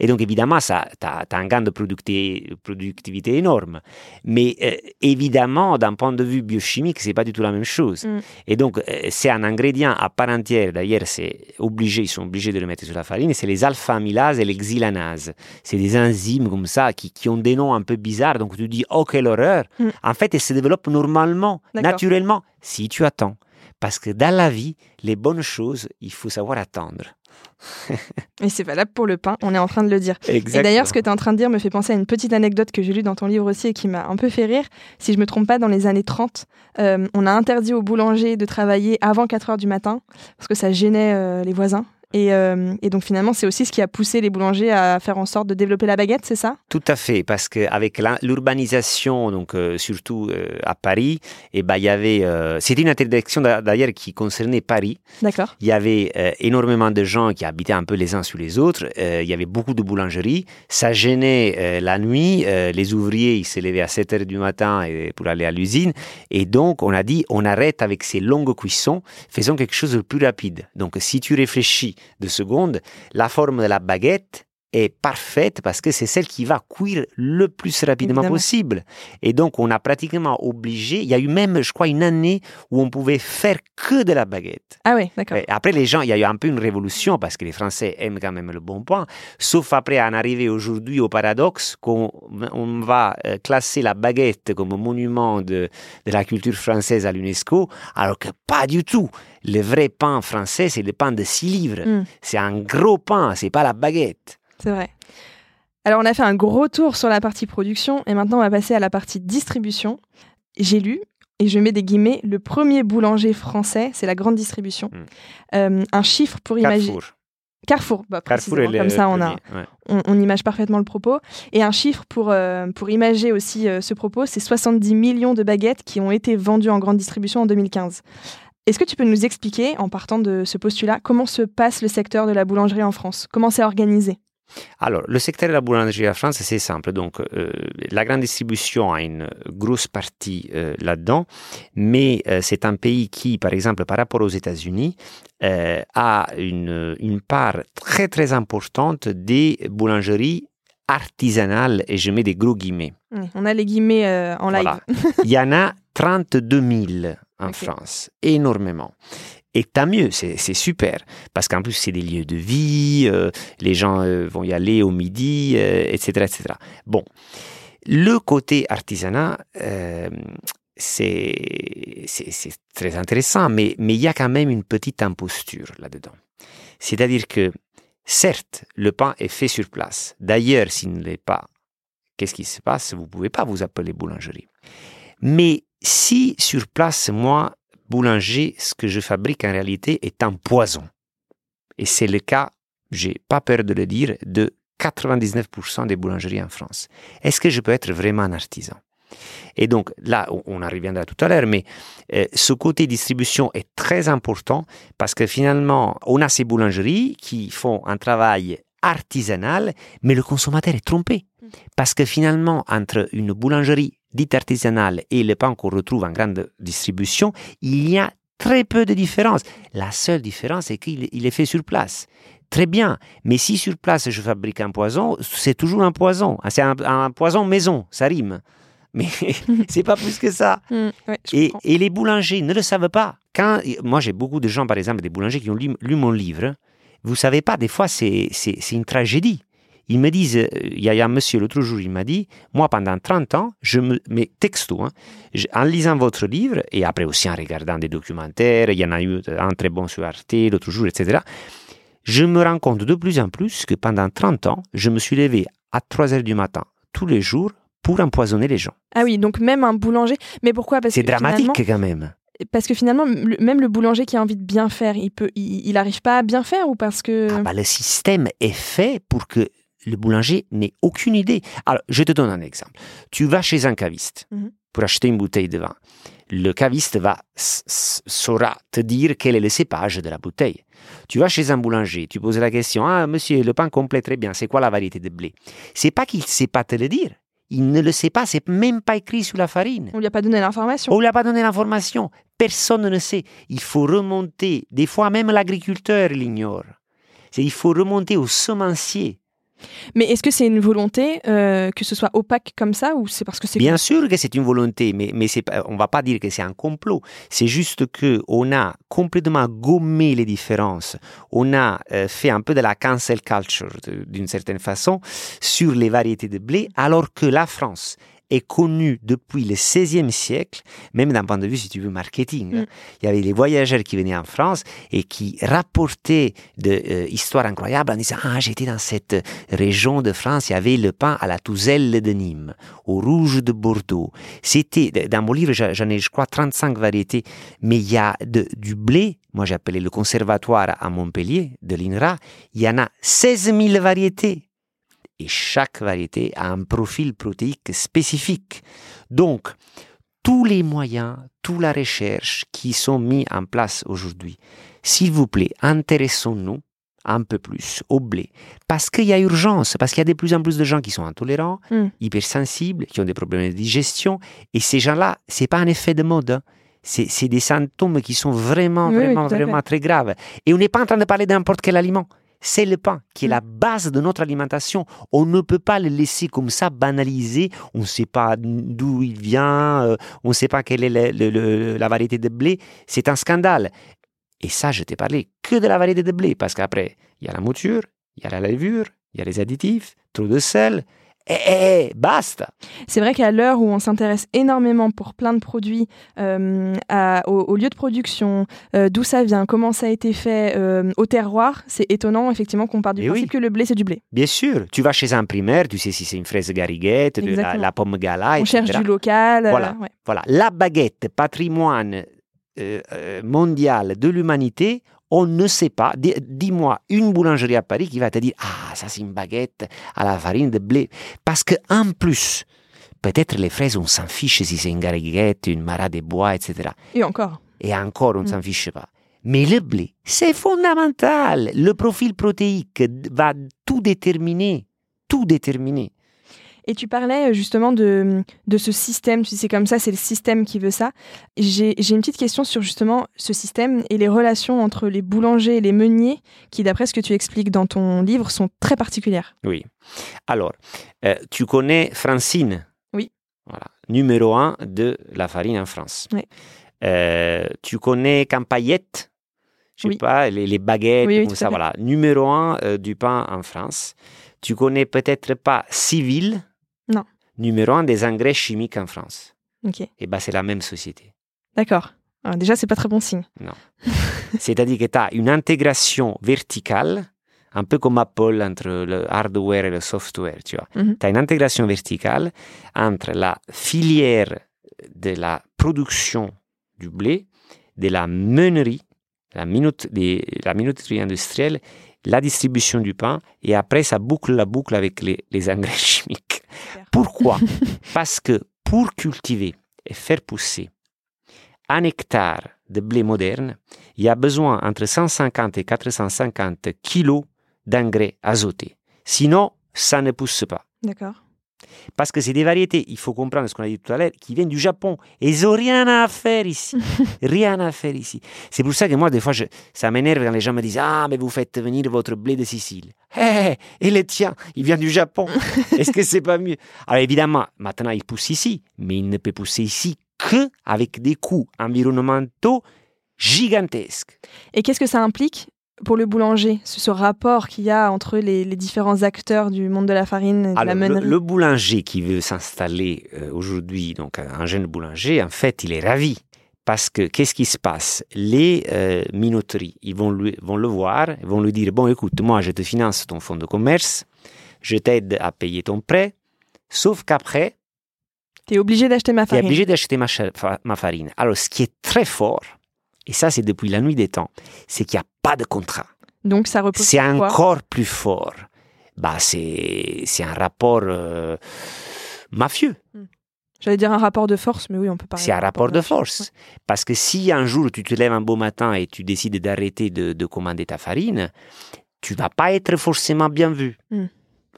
Et donc, évidemment, ça, tu as, un gain de productivité énorme. Mais euh, évidemment, d'un point de vue biochimique, c'est pas du tout la même chose. Mm. Et donc, euh, c'est un ingrédient à part entière. D'ailleurs, c'est obligé, ils sont obligés de le mettre sur la farine. C'est les alpha-amylases et les xylanases. C'est des enzymes comme ça qui, qui, ont des noms un peu bizarres. Donc, tu dis, oh, quelle horreur. Mm. En fait, elles se développent normalement, naturellement, si tu attends. Parce que dans la vie, les bonnes choses, il faut savoir attendre. Et c'est valable pour le pain, on est en train de le dire. Exactement. Et d'ailleurs, ce que tu es en train de dire me fait penser à une petite anecdote que j'ai lue dans ton livre aussi et qui m'a un peu fait rire. Si je me trompe pas, dans les années 30, euh, on a interdit aux boulangers de travailler avant 4 heures du matin parce que ça gênait euh, les voisins. Et, euh, et, donc finalement, c'est aussi ce qui a poussé les boulangers à faire en sorte de développer la baguette, c'est ça? Tout à fait, parce qu'avec l'urbanisation, donc euh, surtout euh, à Paris, et eh ben, il y avait, c'était une interdiction d'ailleurs qui concernait Paris. D'accord. Il y avait énormément de gens qui habitaient un peu les uns sur les autres. il y avait beaucoup de boulangeries. Ça gênait la nuit. les ouvriers, ils se levaient à 7 heures du matin pour aller à l'usine. Et donc, on a dit, on arrête avec ces longues cuissons, faisons quelque chose de plus rapide. Donc, si tu réfléchis de secondes, la forme de la baguette est parfaite parce que c'est celle qui va cuire le plus rapidement Évidemment. possible. Et donc, on a pratiquement obligé, il y a eu même, je crois, une année où on pouvait faire que de la baguette. Ah oui, d'accord. Après, les gens, il y a eu un peu une révolution parce que les Français aiment quand même le bon pain, sauf après en arriver aujourd'hui au paradoxe qu'on on va euh, classer la baguette comme monument de, de la culture française à l'UNESCO, alors que pas du tout. Le vrai pain français, c'est le pain de 6 livres. Mm. C'est un gros pain, c'est pas la baguette. C'est vrai. Alors, on a fait un gros tour sur la partie production et maintenant on va passer à la partie distribution. J'ai lu, et je mets des guillemets, le premier boulanger français, c'est la grande distribution. Mm. Euh, un chiffre pour imaginer. Carrefour. Carrefour, bah, Carrefour comme ça on, a, premier, ouais. on, on image parfaitement le propos. Et un chiffre pour, euh, pour imager aussi euh, ce propos, c'est 70 millions de baguettes qui ont été vendues en grande distribution en 2015. Est-ce que tu peux nous expliquer, en partant de ce postulat, comment se passe le secteur de la boulangerie en France? Comment c'est organisé? Alors, le secteur de la boulangerie en France, c'est simple. Donc, euh, la grande distribution a une grosse partie euh, là-dedans, mais euh, c'est un pays qui, par exemple, par rapport aux États-Unis, a une, une part très très importante des boulangeries artisanales, et je mets des gros guillemets. On a les guillemets en live. Voilà. Il y en a 32 000 en. France, énormément. Et tant mieux, c'est super, parce qu'en plus c'est des lieux de vie, euh, les gens euh, vont y aller au midi, euh, etc., etc. Bon, le côté artisanat, c'est très intéressant, mais mais il y a quand même une petite imposture là-dedans. C'est-à-dire que, certes, le pain est fait sur place. D'ailleurs, s'il ne l'est pas, qu'est-ce qui se passe? Vous ne pouvez pas vous appeler boulangerie. Mais si sur place, moi, boulanger, ce que je fabrique en réalité est un poison, et c'est le cas, j'ai pas peur de le dire, de 99% des boulangeries en France, est-ce que je peux être vraiment un artisan? Et donc là, on- en reviendra tout à l'heure, mais euh, ce côté distribution est très important parce que finalement, on a ces boulangeries qui font un travail artisanal, mais le consommateur est trompé. Parce que finalement, entre une boulangerie dite artisanale et le pain qu'on retrouve en grande distribution, il y a très peu de différence. La seule différence, c'est qu'il il est fait sur place. Très bien, mais si sur place je fabrique un poison, c'est toujours un poison. C'est un, un poison maison, ça rime. Mais c'est pas plus que ça. Ouais, je Et, les boulangers ne le savent pas. Quand, moi, j'ai beaucoup de gens, par exemple, des boulangers qui ont lu, lu mon livre. Vous savez pas, des fois, c'est une tragédie. Ils me disent, euh, il y, a- un monsieur l'autre jour, il m'a dit, moi, pendant 30 ans, je me, mais texto, hein, en lisant votre livre, et après aussi en regardant des documentaires, il y en a eu un très bon sur Arte, l'autre jour, etc., je me rends compte de plus en plus que pendant 30 ans, je me suis levé à 3 heures du matin, tous les jours, pour empoisonner les gens. Ah oui, donc même un boulanger. Mais pourquoi? Parce C'est que dramatique quand même. Parce que finalement, le- même le boulanger qui a envie de bien faire, il peut, il, il arrive pas à bien faire ou parce que. Ah bah, le système est fait pour que le boulanger n'a aucune idée. Alors, je te donne un exemple. Tu vas chez un caviste Mhm. pour acheter une bouteille de vin. Le caviste va saura te dire quel est le cépage de la bouteille. Tu vas chez un boulanger, tu poses la question Ah, monsieur, le pain complet, très bien, c'est quoi la variété de blé? C'est pas qu'il ne sait pas te le dire. Il ne le sait pas, c'est même pas écrit sur la farine. On lui a pas donné l'information. On ne lui a pas donné l'information. Personne ne sait. Il faut remonter. Des fois, même l'agriculteur l'ignore. Il faut remonter au semencier. Mais est-ce que c'est une volonté euh, que ce soit opaque comme ça ou c'est parce que c'est Bien sûr que c'est une volonté, mais, mais c'est on ne va pas dire que c'est un complot. C'est juste que on a complètement gommé les différences. On a euh, fait un peu de la cancel culture, d'une certaine façon, sur les variétés de blé, alors que la France est connue depuis le XVIe siècle, même d'un point de vue, si tu veux, marketing. Mm. Il y avait les voyageurs qui venaient en France et qui rapportaient des histoires incroyables en disant Ah, j'étais dans cette région de France, il y avait le pain à la touzelle de Nîmes, au rouge de Bordeaux. C'était, dans mon livre, j'en ai, je crois, 35 variétés, mais il y a de- du blé, moi appelé le conservatoire à Montpellier, de l'INRA, il y en a 16 000 variétés. Et chaque variété a un profil protéique spécifique. Donc, tous les moyens, toute la recherche qui sont mis en place aujourd'hui, s'il vous plaît, intéressons-nous un peu plus au blé. Parce qu'il y a urgence, parce qu'il y a de plus en plus de gens qui sont intolérants, Mm. hypersensibles, qui ont des problèmes de digestion. Et ces gens-là, c'est pas un effet de mode. hein. C'est c'est des symptômes qui sont vraiment, Oui, vraiment, vraiment très graves. Et on n'est pas en train de parler de n'importe quel aliment. C'est le pain qui est Mm. la base de notre alimentation. On ne peut pas le laisser comme ça banaliser. On ne sait pas d'où il vient, euh, on ne sait pas quelle est le- le- le- la variété de blé. C'est un scandale. Et ça, je t'ai parlé que de la variété de blé, parce qu'après, il y a la mouture, il y a la levure, il y a les additifs, trop de sel. Eh, eh, eh, basta C'est vrai qu'à l'heure où on s'intéresse énormément pour plein de produits euh, à- au, au lieu de production, euh, d'où ça vient, comment ça a été fait, euh, au terroir, c'est étonnant effectivement qu'on part du Eh principe oui. que le blé c'est du blé. Bien sûr, tu vas chez un primaire, tu sais si c'est une fraise gariguette, de la, pomme gala, on etc. cherche du local. Voilà. ouais. Voilà, la baguette, patrimoine mondial de l'humanité, on ne sait pas. Di- Dis-moi une boulangerie à Paris qui va te dire Ah, ça c'est une baguette à la farine de blé. Parce que en plus, peut-être les fraises, on s'en fiche si c'est une gariguette, une mara des bois, etc. Et encore. Et encore, on ne Mm. s'en fiche pas. Mais le blé, c'est fondamental. Le profil protéique va tout déterminer. Tout déterminer. Et tu parlais euh, justement de, de ce système, tu sais, c'est comme ça, c'est le système qui veut ça. J'ai une petite question sur justement ce système et les relations entre les boulangers et les meuniers, qui d'après ce que tu expliques dans ton livre, sont très particulières. Oui. Alors, euh, tu connais Francine? Oui. Voilà. Numéro un de la farine en France. Oui. Euh, tu connais Campaillette? Je sais Oui. pas, les, les baguettes, Oui, oui, comme ça, voilà. Numéro un euh, du pain en France. Tu connais peut-être pas Civil. Numéro un des engrais chimiques en France. Et ben c'est la même société. d'accord. Alors, déjà, c'est pas très bon signe. C'est-à-dire que tu as une intégration verticale, un peu comme Apple entre le hardware et le software, tu vois. Tu as une intégration verticale entre la filière de la production du blé, de la meunerie, la, minute, des- la minuterie industrielle, la distribution du pain, et après ça boucle la boucle avec les, les engrais chimiques. Pourquoi Parce que pour cultiver et faire pousser un hectare de blé moderne, il y a besoin entre 150 et 450 kilos d'engrais azotés. Sinon, ça ne pousse pas. D'accord. Parce que c'est des variétés, il faut comprendre ce qu'on a dit tout à l'heure, qui viennent du Japon. Et ils n'ont rien à faire ici. rien à faire ici. C'est pour ça que moi, des fois, je- ça m'énerve quand les gens me disent Ah, mais vous faites venir votre blé de Sicile. Hé, et le tien, il vient du Japon. Est-ce que c'est pas mieux? Alors évidemment, maintenant, il pousse ici, mais il ne peut pousser ici que avec des coûts environnementaux gigantesques. Et qu'est-ce que ça implique? Pour le boulanger, ce, ce rapport qu'il y a entre les, les différents acteurs du monde de la farine et de la Alors, le, meunerie le boulanger qui veut s'installer euh, aujourd'hui, donc un un jeune boulanger, en fait, il est ravi. Parce que qu'est-ce qui se passe? Les euh, minoteries, ils vont, lui- vont le voir, ils vont lui dire, bon, écoute, moi, je te finance ton fonds de commerce, je t'aide à payer ton prêt, sauf qu'après, Tu es obligé d'acheter ma tu es farine. obligé d'acheter ma farine. Alors, ce qui est très fort, et ça, c'est depuis la nuit des temps, c'est qu'il n'y a pas de contrat. Donc ça repose C'est encore plus fort. bah c'est c'est un rapport euh, mafieux. J'allais dire un rapport de force, mais oui, on peut parler. C'est un rapport de force. Parce que si un jour tu te lèves un beau matin et tu décides d'arrêter de, de commander ta farine, tu vas pas être forcément bien vu. Mm.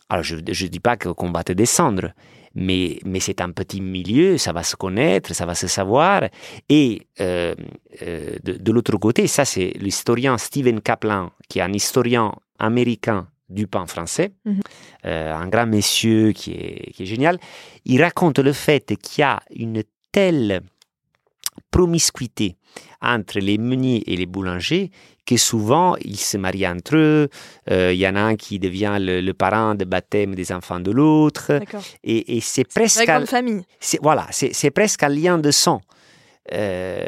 Alors je ne dis pas qu'on va te descendre, mais, mais c'est un petit milieu, ça va se connaître, ça va se savoir. Et euh, euh, de, de l'autre côté, ça c'est l'historien Stephen Kaplan, qui est un historien américain du pain français, Mhm. euh, un grand monsieur qui est, qui est génial. Il raconte le fait qu'il y a une telle promiscuité entre les meuniers et les boulangers que souvent ils se marient entre eux. Euh, Il y en a un qui devient le, le parent de baptême des enfants de l'autre. Et, et c'est presque, un- grande famille. voilà, c'est presque un lien de sang euh,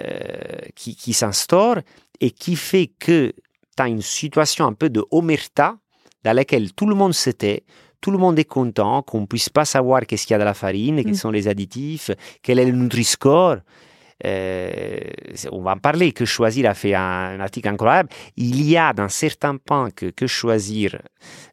qui, qui s'instaure et qui fait que tu as une situation un peu de omerta dans laquelle tout le monde se tait, tout le monde est content, qu'on ne puisse pas savoir qu'est-ce qu'il y a dans la farine, quels Mm. sont les additifs, quel est le Nutri-Score. Euh, on va en parler. Que choisir a fait un, un article incroyable. Il y a dans certains pains que, que choisir,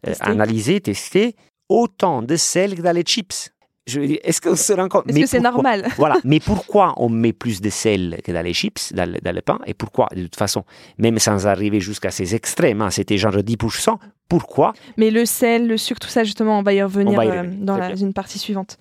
euh, analyser, tester, autant de sel que dans les chips. Est-ce qu'on se rend compte? Est-ce Mais que c'est normal? Voilà, mais pourquoi on met plus de sel que dans les chips, dans le, dans le pain? Et pourquoi, de toute façon, même sans arriver jusqu'à ces extrêmes, hein, c'était genre 10%, pourquoi? Mais le sel, le sucre, tout ça, justement, on va y revenir, On va y euh, dans la- une partie suivante.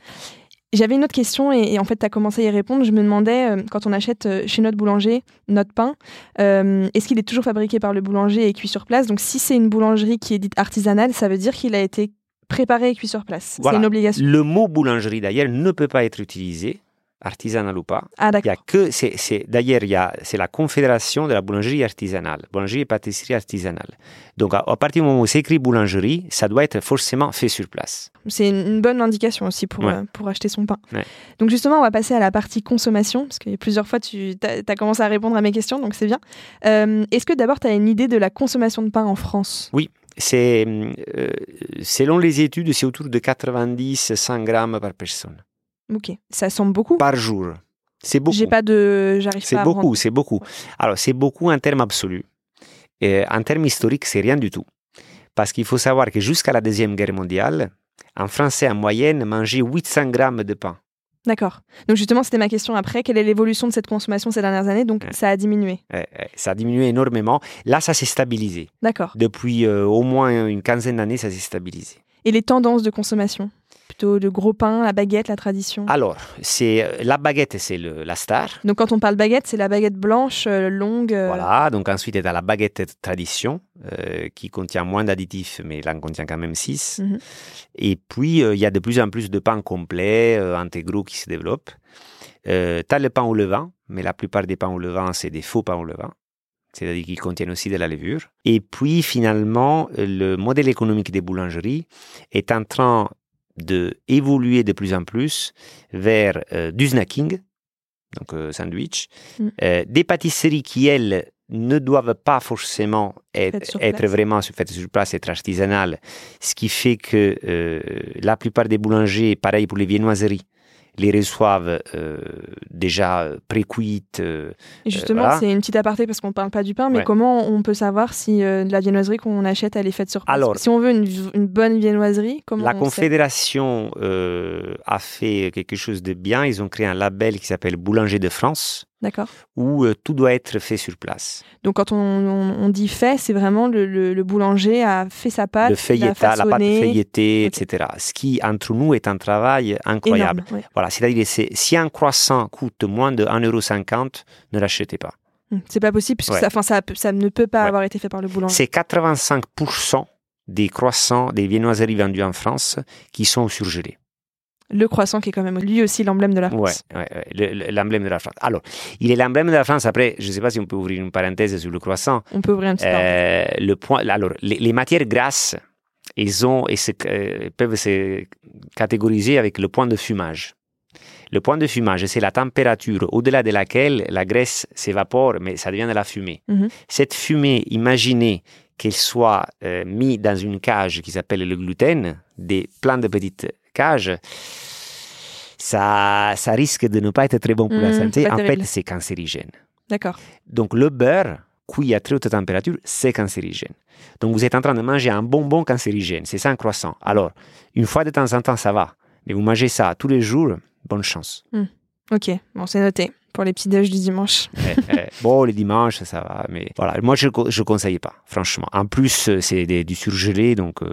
J'avais une autre question et, et en fait, tu as commencé à y répondre. Je me demandais, euh, quand on achète euh, chez notre boulanger notre pain, euh, est-ce qu'il est toujours fabriqué par le boulanger et cuit sur place? Donc, si c'est une boulangerie qui est dite artisanale, ça veut dire qu'il a été préparé et cuit sur place. Voilà. C'est une obligation. Le mot boulangerie, d'ailleurs, ne peut pas être utilisé, artisanal ou pas. Ah, Il y a que, c'est, c'est- d'ailleurs, il y a, c'est la confédération de la boulangerie artisanale, boulangerie et pâtisserie artisanale. Donc, à, à partir du moment où c'est écrit boulangerie, ça doit être forcément fait sur place. C'est une, bonne indication aussi pour, Ouais. euh, pour acheter son pain. Ouais. Donc, justement, on va passer à la partie consommation, parce que plusieurs fois, tu as, commencé à répondre à mes questions, donc c'est bien. Euh, Est-ce que d'abord, tu as une idée de la consommation de pain en France? C'est, euh, selon les études, c'est autour de 90-100 grammes par personne, Ok, ça semble beaucoup. par jour. C'est beaucoup. J'ai pas de, j'arrive C'est beaucoup, rendre- c'est beaucoup. Alors, c'est beaucoup en termes absolus. Et en termes historiques, c'est rien du tout. Parce qu'il faut savoir que jusqu'à la Deuxième Guerre mondiale, un Français en moyenne mangeait 800 grammes de pain. D'accord. Donc justement, c'était ma question après. Quelle est l'évolution de cette consommation ces dernières années? Donc ça a diminué. Eh, eh, Ça a diminué énormément. Là, ça s'est stabilisé. D'accord. Depuis euh, au moins une quinzaine d'années, ça s'est stabilisé. Et les tendances de consommation? Plutôt de gros pain, la baguette, la tradition. Alors, c'est euh, la baguette, c'est le- la star. Donc quand on parle baguette, c'est la baguette blanche, euh, longue. euh, Voilà, donc ensuite, il y a la baguette tradition, euh, qui contient moins d'additifs, mais là, on contient quand même 6. Mhm. Et puis, euh, il y a de plus en plus de pains complets, euh, intégraux qui se développent. Tu as le pain au levain, mais la plupart des pains au levain, c'est des faux pains au levain. C'est-à-dire qu'ils contiennent aussi de la levure. Et puis, finalement, le modèle économique des boulangeries est en train de évoluer de plus en plus vers euh, du snacking, donc euh, sandwich, Mm. euh, des pâtisseries qui, elles, ne doivent pas forcément être, vraiment faites sur place, être artisanales, ce qui fait que la plupart des boulangers, pareil pour les viennoiseries, les reçoivent euh, déjà précuites. euh, Et justement, voilà. c'est une petite aparté parce qu'on ne parle pas du pain, mais Ouais. comment on peut savoir si euh, de la viennoiserie qu'on achète, elle est faite sur place? Alors- Si on veut une, une bonne viennoiserie, comment La on Confédération euh, a fait quelque chose de bien. Ils ont créé un label qui s'appelle Boulanger de France, D'accord. où euh, tout doit être fait sur place. Donc quand on, on- on dit fait, c'est vraiment le, le- le boulanger a fait sa pâte, le il a feuilletage, la pâte feuilletée, etc. Ce qui, entre nous, est un travail incroyable. Énorme, ouais. Voilà, c'est-à-dire c'est- si un croissant coûte moins de 1,50€, ne l'achetez pas. Hum, C'est pas possible puisque Ouais. ça, ça, ne peut pas Ouais. avoir été fait par le boulanger. C'est 85% des croissants, des viennoiseries vendues en France qui sont surgelés. Le croissant qui est quand même lui aussi l'emblème de la France. ouais, ouais, le- le- l'emblème de la France. Alors, il est l'emblème de la France. Après, je ne sais pas si on peut ouvrir une parenthèse sur le croissant. On peut ouvrir un petit parenthèse. Euh, le point, alors, les, les matières grasses, ils ont, et se- euh, peuvent se catégoriser avec le point de fumage. Le point de fumage, c'est la température au-delà de laquelle la graisse s'évapore, mais ça devient de la fumée. Mhm. Cette fumée, imaginez qu'elle soit euh, mise dans une cage qui s'appelle le gluten, des plein de petites cages. Ça, ça risque de ne pas être très bon pour la Mhm, santé. En fait, c'est cancérigène. D'accord. Donc le beurre, cuit à très haute température, c'est cancérigène. Donc vous êtes en train de manger un bonbon cancérigène, c'est ça un croissant. Alors, une fois de temps en temps, ça va. Mais vous mangez ça tous les jours, bonne chance. Ok, bon, c'est noté pour les petits déj du dimanche. Eh, eh, bon, les dimanches, ça va. Mais voilà, moi, je ne conseille pas, franchement. En plus, euh, c'est du surgelé, donc... euh,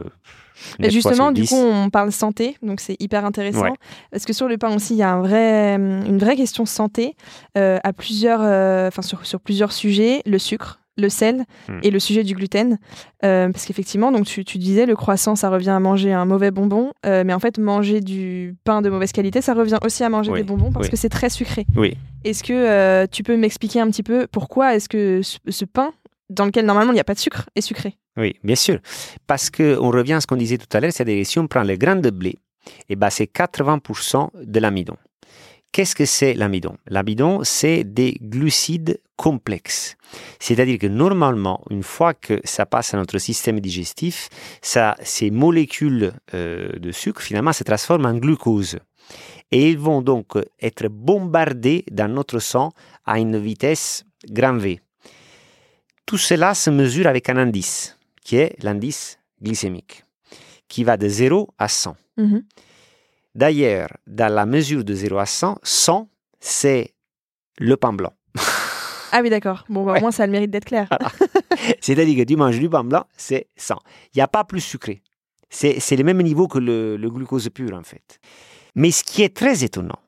Justement, du coup, on parle santé, donc c'est hyper intéressant. Ouais. Parce que sur le pain aussi, il y a un vrai, une vraie question santé euh, à plusieurs, euh, sur, sur plusieurs sujets, le sucre, le sel Hmm. et le sujet du gluten. Euh, parce qu'effectivement, donc tu, tu disais, le croissant, ça revient à manger un mauvais bonbon, euh, mais en fait, manger du pain de mauvaise qualité, ça revient aussi à manger Oui, des bonbons parce oui. que c'est très sucré. Oui. Est-ce que euh, tu peux m'expliquer un petit peu pourquoi est-ce que ce, ce pain, dans lequel normalement il n'y a pas de sucre, est sucré Oui, bien sûr. Parce qu'on revient à ce qu'on disait tout à l'heure, c'est-à-dire si on prend le grain de blé, eh ben, c'est 80% de l'amidon. Qu'est-ce que c'est l'amidon? L'amidon, c'est des glucides complexes. C'est-à-dire que normalement, une fois que ça passe à notre système digestif, ça, ces molécules euh, de sucre, finalement, se transforment en glucose. Et ils vont donc être bombardés dans notre sang à une vitesse grand V. Tout cela se mesure avec un indice, qui est l'indice glycémique, qui va de 0 à 100. Mhm. D'ailleurs, dans la mesure de 0 à 100, 100, c'est le pain blanc. Ah oui, d'accord. Bon, bah, Ouais. au moins, ça a le mérite d'être clair. C'est-à-dire que tu manges du pain blanc, c'est 100. Il n'y a pas plus sucré. C'est c'est le même niveau que le, le glucose pur, en fait. Mais ce qui est très étonnant,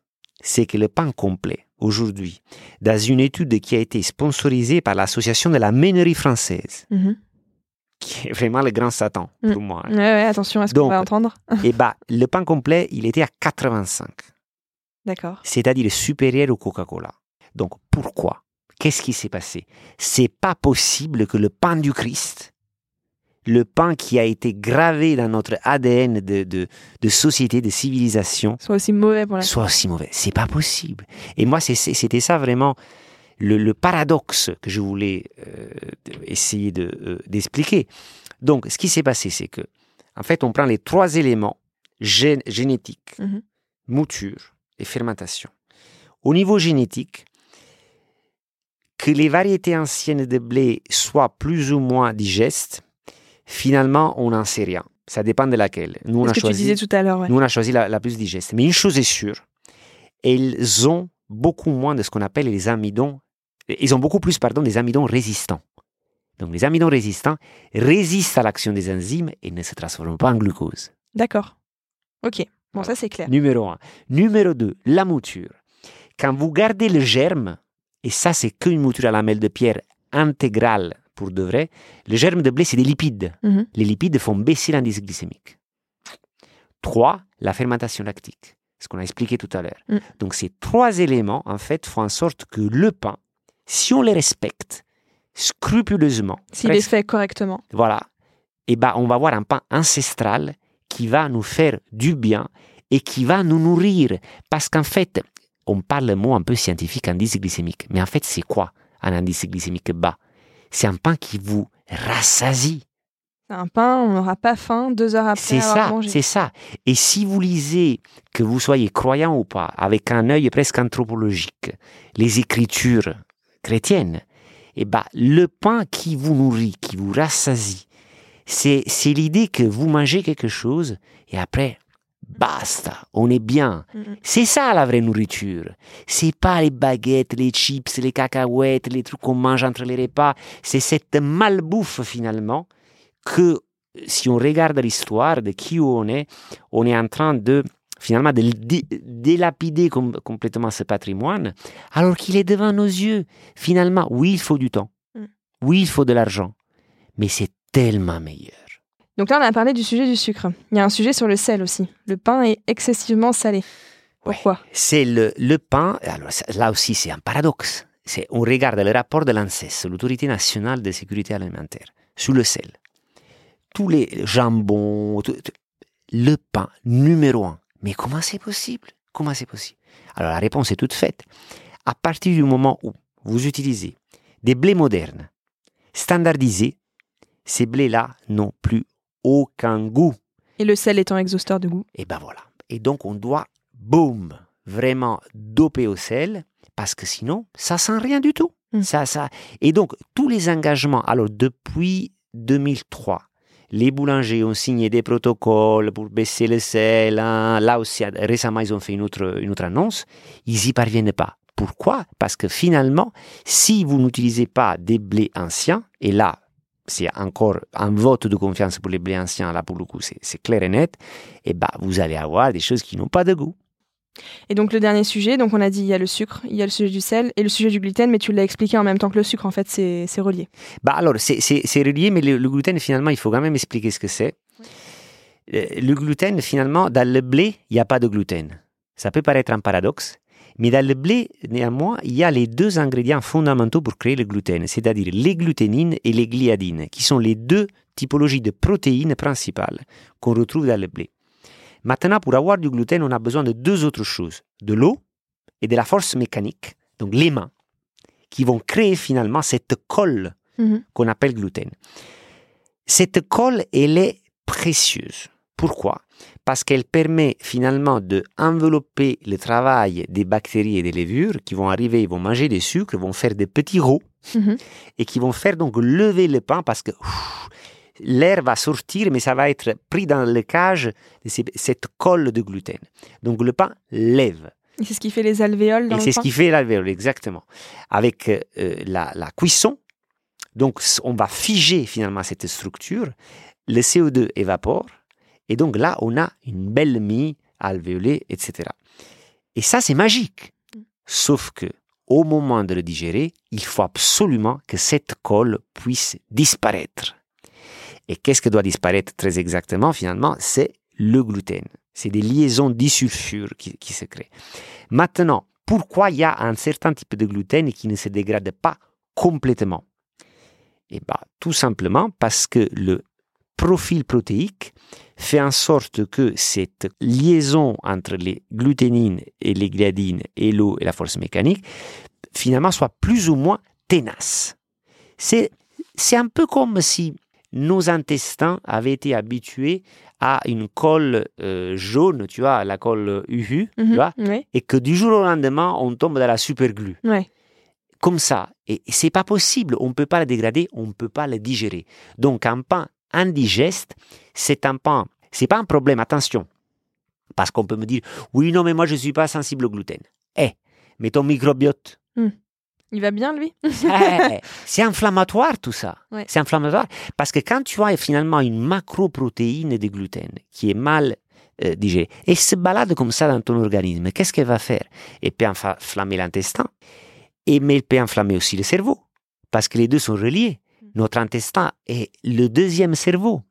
c'est que le pain complet, aujourd'hui, dans une étude qui a été sponsorisée par l'Association de la Ménerie française, Mhm. qui est vraiment le grand Satan pour moi, hein, Ouais, ouais, attention à ce qu'on va entendre. eh ben, le pain complet, il était à 85, D'accord. c'est-à-dire supérieur au Coca-Cola. Donc pourquoi? Qu'est-ce qui s'est passé? C'est pas possible que le pain du Christ, le pain qui a été gravé dans notre ADN de, de, de société, de civilisation, Soit aussi mauvais pour la soit aussi mauvais. C'est pas possible. Et moi, c'était ça vraiment le, le paradoxe que je voulais euh, essayer de, euh, d'expliquer. Donc, ce qui s'est passé, c'est que, en fait, on prend les trois éléments gén- génétiques, Mhm. mouture et fermentation. Au niveau génétique, que les variétés anciennes de blé soient plus ou moins digestes, finalement, on n'en sait rien. Ça dépend de laquelle. Nous, on a que tu choisi. disais tout à l'heure, ouais. Nous, on a choisi la, la plus digeste. Mais une chose est sûre, elles ont beaucoup moins de ce qu'on appelle les amidons. Ils ont beaucoup plus, pardon, des amidons résistants. Donc, les amidons résistants résistent à l'action des enzymes et ne se transforment pas en glucose. D'accord. Ok. Bon, ça, c'est clair. Numéro un. Numéro deux, la mouture. Quand vous gardez le germe, et ça, c'est qu'une mouture à lamelle de pierre intégrale pour de vrai, le germe de blé, c'est des lipides. Mhm. Les lipides font baisser l'indice glycémique. Trois, la fermentation lactique, ce qu'on a expliqué tout à l'heure. Mm. Donc ces trois éléments, en fait, font en sorte que le pain, si on les respecte scrupuleusement, S'il est fait correctement. voilà, eh ben, on va avoir un pain ancestral qui va nous faire du bien et qui va nous nourrir. Parce qu'en fait, on parle le mot un peu scientifique, indice glycémique. Mais en fait, c'est quoi un indice glycémique bas? C'est un pain qui vous rassasie. C'est un pain, on n'aura pas faim deux heures après C'est avoir ça, mangé. c'est ça. Et si vous lisez, que vous soyez croyant ou pas, avec un œil presque anthropologique, les écritures chrétiennes, eh ben, le pain qui vous nourrit, qui vous rassasie, c'est, c'est l'idée que vous mangez quelque chose et après, basta, on est bien. C'est ça la vraie nourriture. C'est pas les baguettes, les chips, les cacahuètes, les trucs qu'on mange entre les repas. C'est cette malbouffe finalement que si on regarde l'histoire de qui on est, on est en train de finalement de dé- délapider com- complètement ce patrimoine, alors qu'il est devant nos yeux. Finalement, oui, il faut du temps. Mm. Oui, il faut de l'argent. Mais c'est tellement meilleur. Donc là, on a parlé du sujet du sucre. Il y a un sujet sur le sel aussi. Le pain est excessivement salé. Pourquoi? C'est le, le pain. Alors là aussi, c'est un paradoxe. C'est, on regarde le rapport de l'ANSES, l'autorité nationale de sécurité alimentaire, sur le sel. Tous les jambons, tout- tout- le pain numéro un. Mais comment c'est possible? Comment c'est possible? Alors la réponse est toute faite. À partir du moment où vous utilisez des blés modernes, standardisés, ces blés-là n'ont plus aucun goût. Et le sel étant exhausteur de goût. Et ben voilà. Et donc on doit, boum, vraiment doper au sel, parce que sinon, ça sent rien du tout. Mm. Ça, ça. Et donc, tous les engagements, alors depuis 2003, les boulangers ont signé des protocoles pour baisser le sel. hein. Là aussi, récemment, ils ont fait une autre, une autre annonce. Ils n'y parviennent pas. Pourquoi? Parce que finalement, si vous n'utilisez pas des blés anciens, et là, c'est encore un vote de confiance pour les blés anciens, là pour le coup, c'est clair et net, et bah, vous allez avoir des choses qui n'ont pas de goût. Et donc le dernier sujet, donc on a dit il y a le sucre, il y a le sujet du sel et le sujet du gluten, mais tu l'as expliqué en même temps que le sucre, en fait, c'est c'est relié. Bah alors, c'est- c'est c'est relié, mais le, le gluten, finalement, il faut quand même expliquer ce que c'est. Euh, Le gluten, finalement, dans le blé, il n'y a pas de gluten. Ça peut paraître un paradoxe, mais dans le blé, néanmoins, il y a les deux ingrédients fondamentaux pour créer le gluten, c'est-à-dire les gluténines et les gliadines, qui sont les deux typologies de protéines principales qu'on retrouve dans le blé. Maintenant, pour avoir du gluten, on a besoin de deux autres choses, de l'eau et de la force mécanique, donc les mains, qui vont créer finalement cette colle Mhm. qu'on appelle gluten. Cette colle, elle est précieuse. Pourquoi? Parce qu'elle permet finalement de envelopper le travail des bactéries et des levures qui vont arriver, ils vont manger des sucres, vont faire des petits rots Mhm. et qui vont faire donc lever le pain parce que ouf, l'air va sortir, mais ça va être pris dans le cage de cette colle de gluten. Donc le pain lève. Et c'est ce qui fait les alvéoles dans Et le c'est ce qui fait l'alvéole, exactement. Avec euh, la, la cuisson, donc on va figer finalement cette structure, le CO2 évapore, et donc là, on a une belle mie alvéolée, etc. Et ça, c'est magique. Sauf que, au moment de le digérer, il faut absolument que cette colle puisse disparaître. Et qu'est-ce que doit disparaître très exactement finalement C'est le gluten. C'est des liaisons disulfures qui, qui se créent. Maintenant, pourquoi il y a un certain type de gluten qui ne se dégrade pas complètement? Eh bien, tout simplement parce que le profil protéique fait en sorte que cette liaison entre les gluténines et les gliadines et l'eau et la force mécanique, finalement, soit plus ou moins tenace. C'est, c'est un peu comme si nos intestins avaient été habitués à une colle euh, jaune, tu vois, la colle UHU, tu Mhm. vois, et que du jour au lendemain, on tombe dans la superglue. Comme ça. Et c'est pas possible. On ne peut pas le dégrader, on ne peut pas le digérer. Donc, un pain indigeste, c'est un pain. C'est pas un problème, attention. Parce qu'on peut me dire, oui, non, mais moi, je ne suis pas sensible au gluten. Eh, mais ton microbiote, Il va bien, lui? Eh, c'est inflammatoire tout ça. Ouais. C'est inflammatoire parce que quand tu as finalement une macroprotéine de gluten qui est mal euh, digérée et se balade comme ça dans ton organisme, qu'est-ce qu'elle va faire? Elle peut enflammer l'intestin, et mais elle peut enflammer aussi le cerveau parce que les deux sont reliés. Notre intestin est le deuxième cerveau.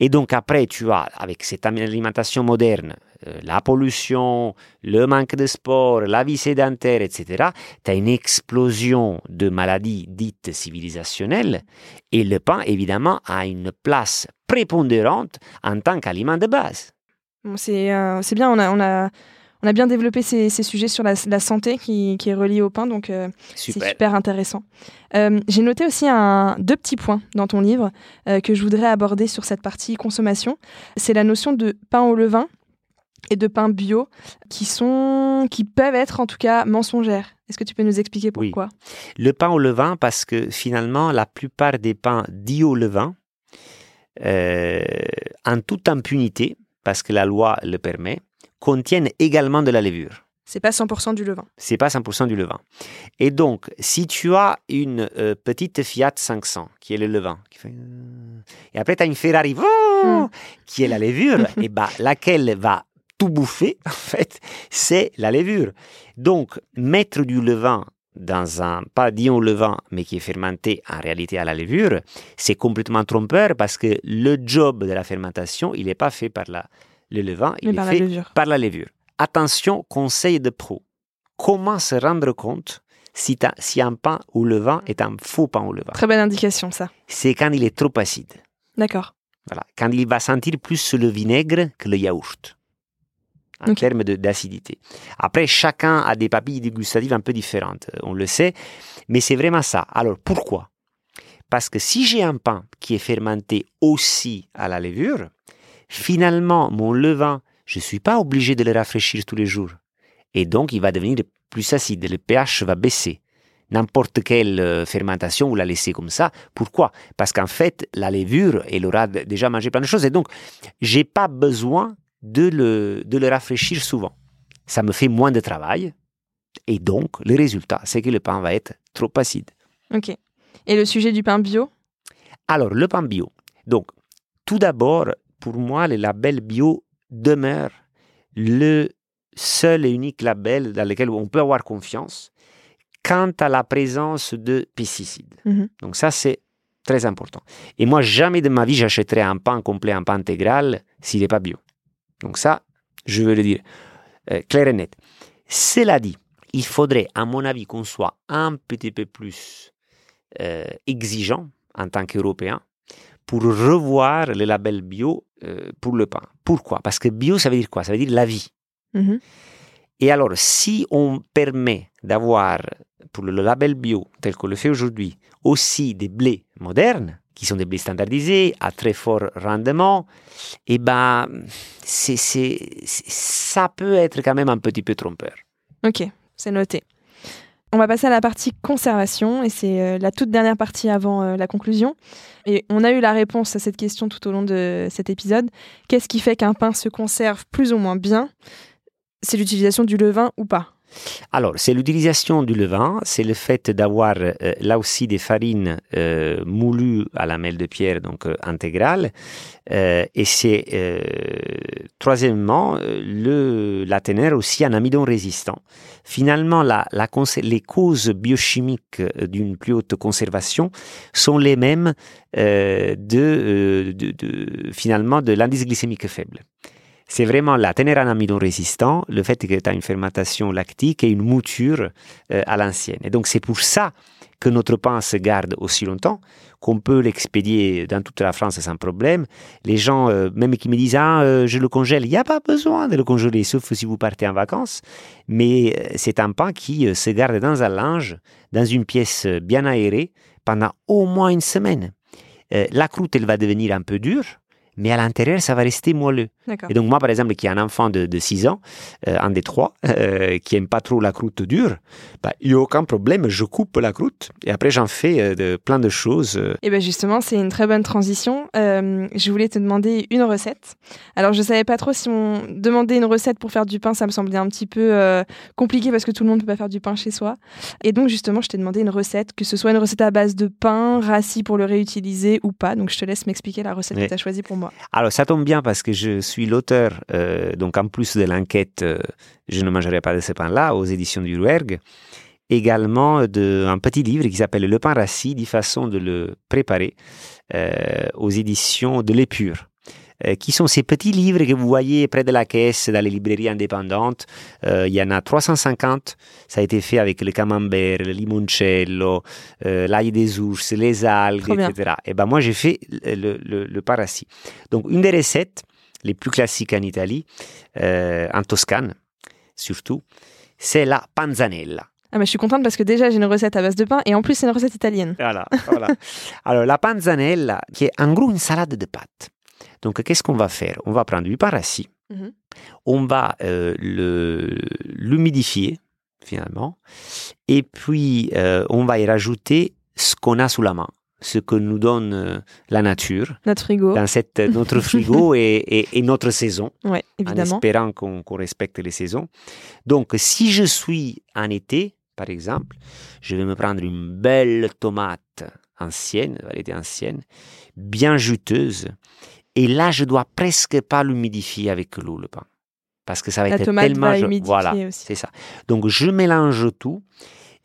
Et donc après, tu as, avec cette alimentation moderne, euh, la pollution, le manque de sport, la vie sédentaire, etc., tu as une explosion de maladies dites civilisationnelles et le pain, évidemment, a une place prépondérante en tant qu'aliment de base. Euh, c'est bien, on, a, on a bien développé ces, ces sujets sur la, la santé qui, qui est reliée au pain, donc euh, c'est Super. intéressant. Euh, J'ai noté aussi un, deux petits points dans ton livre euh, que je voudrais aborder sur cette partie consommation. C'est la notion de pain au levain et de pain bio qui, sont, qui peuvent être en tout cas mensongères. Est-ce que tu peux nous expliquer Oui. pourquoi? Le pain au levain, parce que finalement, la plupart des pains dits au levain, en toute impunité, parce que la loi le permet, contiennent également de la levure. C'est pas 100% du levain. C'est pas 100% du levain. Et donc, si tu as une euh, petite Fiat 500, qui est le levain, qui fait... euh, et après tu as une Ferrari, oh, Mm. qui est la levure, et bah, laquelle va tout bouffer, en fait, c'est la levure. Donc, mettre du levain dans un, pas dit au levain, mais qui est fermenté en réalité à la levure, c'est complètement trompeur parce que le job de la fermentation, il n'est pas fait par la, le levain, il Mais est par la fait levure. par la levure. Attention, conseil de pro. Comment se rendre compte si, un pain au levain est un faux pain au levain? Très belle indication, ça. C'est quand il est trop acide. D'accord. Voilà. Quand il va sentir plus le vinaigre que le yaourt. En termes d'acidité. Après, chacun a des papilles dégustatives un peu différentes, euh, on le sait, mais c'est vraiment ça. Alors, pourquoi? Parce que si j'ai un pain qui est fermenté aussi à la levure, finalement, mon levain, je ne suis pas obligé de le rafraîchir tous les jours. Et donc, il va devenir plus acide, le pH va baisser. N'importe quelle euh, fermentation, vous la laissez comme ça. Pourquoi? Parce qu'en fait, la levure, elle aura déjà mangé plein de choses. Et donc, j'ai pas besoin de le, de le rafraîchir souvent. Ça me fait moins de travail. Et donc, le résultat, c'est que le pain va être trop acide. Ok. Et le sujet du pain bio? Alors, le pain bio. Donc, tout d'abord, pour moi, le label bio demeure le seul et unique label dans lequel on peut avoir confiance quant à la présence de pesticides. Mhm. Donc ça, c'est très important. Et moi, jamais de ma vie, j'achèterai un pain complet, un pain intégral, s'il n'est pas bio. Donc ça, je veux le dire euh, clair et net. Cela dit, il faudrait, à mon avis, qu'on soit un petit peu plus euh, exigeant en tant qu'Européen pour revoir le label bio euh, pour le pain. Pourquoi? Parce que bio, ça veut dire quoi? Ça veut dire la vie. Mhm. Et alors, si on permet d'avoir, pour le label bio, tel qu'on le fait aujourd'hui, aussi des blés modernes, qui sont des blés standardisés, à très fort rendement, eh ben, c'est- ça peut être quand même un petit peu trompeur. Ok, c'est noté. On va passer à la partie conservation et c'est euh, la toute dernière partie avant euh, la conclusion. Et on a eu la réponse à cette question tout au long de cet épisode. Qu'est-ce qui fait qu'un pain se conserve plus ou moins bien? C'est l'utilisation du levain ou pas? Alors, c'est l'utilisation du levain, c'est le fait d'avoir euh, là aussi des farines euh, moulues à la mêle de pierre, donc euh, intégrales. Euh, et c'est, troisièmement, le, la ténère aussi un amidon résistant. Finalement, les causes biochimiques d'une plus haute conservation sont les mêmes finalement de l'indice glycémique faible. C'est vraiment la ténère en amidon résistant, le fait que tu as une fermentation lactique et une mouture euh, à l'ancienne. Et donc c'est pour ça que notre pain se garde aussi longtemps, qu'on peut l'expédier dans toute la France sans problème. Les gens, euh, même qui me disent ah, euh, je le congèle, il n'y a pas besoin de le congeler, sauf si vous partez en vacances. Mais c'est un pain qui se garde dans un linge, dans une pièce bien aérée, pendant au moins une semaine. La croûte, elle va devenir un peu dure, mais à l'intérieur, ça va rester moelleux. Et donc moi, par exemple, qui ai un enfant de, de 6 ans, euh, un des trois, euh, qui aime pas trop la croûte dure, bah, il n'y a aucun problème, je coupe la croûte et après j'en fais euh, de, plein de choses. Et bien justement, c'est une très bonne transition. Je voulais te demander une recette. Alors je savais pas trop si on demandait une recette pour faire du pain, ça me semblait un petit peu compliqué parce que tout le monde peut pas faire du pain chez soi. Et donc justement, je t'ai demandé une recette, que ce soit une recette à base de pain, rassis pour le réutiliser ou pas. Donc je te laisse m'expliquer la recette Oui. que tu as choisie pour moi. Alors ça tombe bien parce que je suis l'auteur, euh, donc en plus de l'enquête euh, Je ne mangerai pas de ce pain-là aux éditions du Rouergue, également d'un petit livre qui s'appelle Le pain rassis, 10 façons de le préparer euh, aux éditions de l'Épure. Euh, qui sont ces petits livres que vous voyez près de la caisse dans les librairies indépendantes? Euh, il y en a 350. Ça a été fait avec le camembert, le limoncello, euh, l'ail des ours, les algues, etc. Et ben moi, j'ai fait le, le. Donc, une des recettes les plus classiques en Italie, en Toscane surtout, c'est la panzanella. Ah bah, je suis contente parce que déjà j'ai une recette à base de pain et en plus c'est une recette italienne. Voilà, voilà. Alors, la panzanella, qui est en gros une salade de pâtes. Donc, qu'est-ce qu'on va faire? On va prendre du pain rassis, Mhm. on va euh, l'humidifier, finalement, et puis euh, on va y rajouter ce qu'on a sous la main, ce que nous donne euh, la nature Notre frigo. dans cette, notre frigo et, et- et notre saison. Ouais, en espérant qu'on respecte les saisons. Donc, si je suis en été, par exemple, je vais me prendre une belle tomate ancienne, variété ancienne, bien juteuse, et là, je dois presque pas l'humidifier avec l'eau, le pain. Parce que ça va La être tomate tellement... va Voilà, c'est ça. Donc, je mélange tout.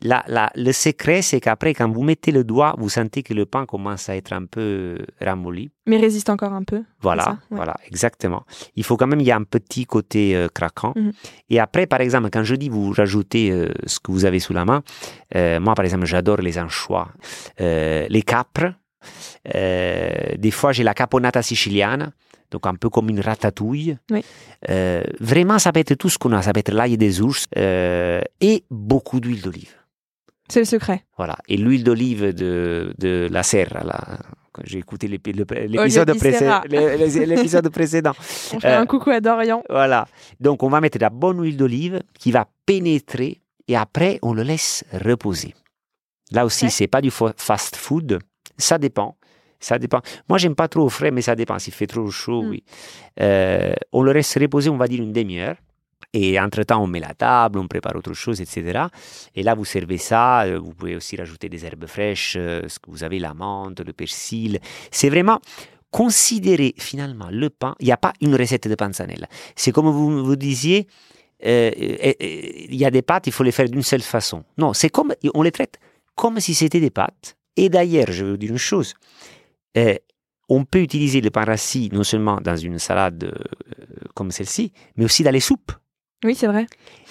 La- le secret, c'est qu'après, quand vous mettez le doigt, vous sentez que le pain commence à être un peu ramolli. Mais résiste encore un peu. Voilà, ça, ouais. voilà, exactement. Il faut quand même, il y a un petit côté euh, craquant. Mhm. Et après, par exemple, quand je dis vous rajoutez euh, ce que vous avez sous la main, euh, moi, par exemple, j'adore les anchois, euh, les capres. Euh, des fois, j'ai la caponata siciliana, donc un peu comme une ratatouille. Oui. Euh, vraiment, ça peut être tout ce qu'on a. Ça peut être l'ail des ours euh, et beaucoup d'huile d'olive. C'est le secret. Voilà. Et l'huile d'olive de, de la serre, là, j'ai écouté l'épisode Olio di précé- Serra. l'é- l'é- l'épisode précédent. On fait Euh, un coucou à Dorian. Voilà. Donc, on va mettre de la bonne huile d'olive qui va pénétrer et après, on le laisse reposer. Là aussi, Ouais. c'est pas du fa- fast food. Ça dépend. Ça dépend. Moi, j'aime pas trop au frais, mais ça dépend. S'il fait trop chaud, Mm. oui. Euh, on le laisse reposer, on va dire une demi-heure. Et entre-temps, on met la table, on prépare autre chose, etc. Et là, vous servez ça. euh, Vous pouvez aussi rajouter des herbes fraîches, euh, ce que vous avez, la menthe, le persil. C'est vraiment considérer finalement le pain. Il n'y a pas une recette de panzanella. C'est comme vous vous disiez, euh, euh, euh, il y a des pâtes, il faut les faire d'une seule façon. Non, c'est comme on les traite comme si c'était des pâtes. Et d'ailleurs, je vais vous dire une chose. euh, on peut utiliser le pain rassis non seulement dans une salade euh, comme celle-ci, mais aussi dans les soupes. Oui, c'est vrai.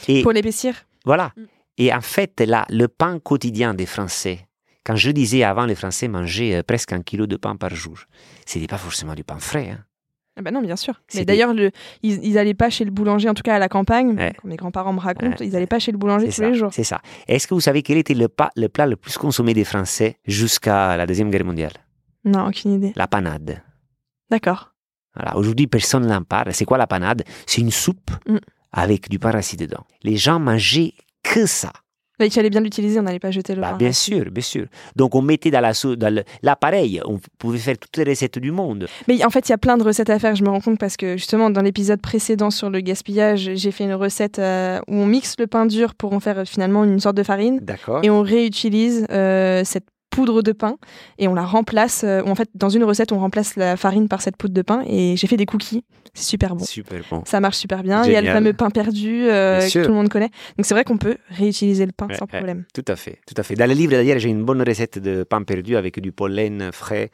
Et Pour l'épaissir. voilà. Mm. Et en fait, là, le pain quotidien des Français, quand je disais avant, les Français mangeaient euh, presque un kilo de pain par jour, ce n'était pas forcément du pain frais. hein. Ah bah non, bien sûr. Mais d'ailleurs, le- ils, ils allaient pas chez le boulanger, en tout cas à la campagne. Ouais. Comme mes grands-parents me racontent, Ouais. ils allaient pas chez le boulanger tous ça, les jours. c'est ça. Est-ce que vous savez quel était le plat le plus consommé des Français jusqu'à la Deuxième Guerre mondiale? Non, aucune idée. La panade. D'accord. Voilà. Aujourd'hui, personne n'en parle. C'est quoi la panade? C'est une soupe Mm. avec du pain rassis dedans. Les gens mangeaient que ça. Bah, il fallait bien l'utiliser, on n'allait pas jeter le Bah, pain. bien sûr, bien sûr. Donc on mettait dans la l'appareil, on pouvait faire toutes les recettes du monde. Mais en fait, il y a plein de recettes à faire, je me rends compte, parce que justement, dans l'épisode précédent sur le gaspillage, j'ai fait une recette euh, où on mixe le pain dur pour en faire euh, finalement une sorte de farine. D'accord. Et on réutilise euh, cette poudre de pain et on la remplace. euh, en fait, dans une recette, on remplace la farine par cette poudre de pain. Et j'ai fait des cookies. C'est super bon. Super bon. Ça marche super bien. Il y a le fameux pain perdu euh, que tout le monde connaît. Donc c'est vrai qu'on peut réutiliser le pain Ouais, sans ouais. problème. Tout à fait, tout à fait. Dans le livre d'ailleurs, j'ai une bonne recette de pain perdu avec du pollen frais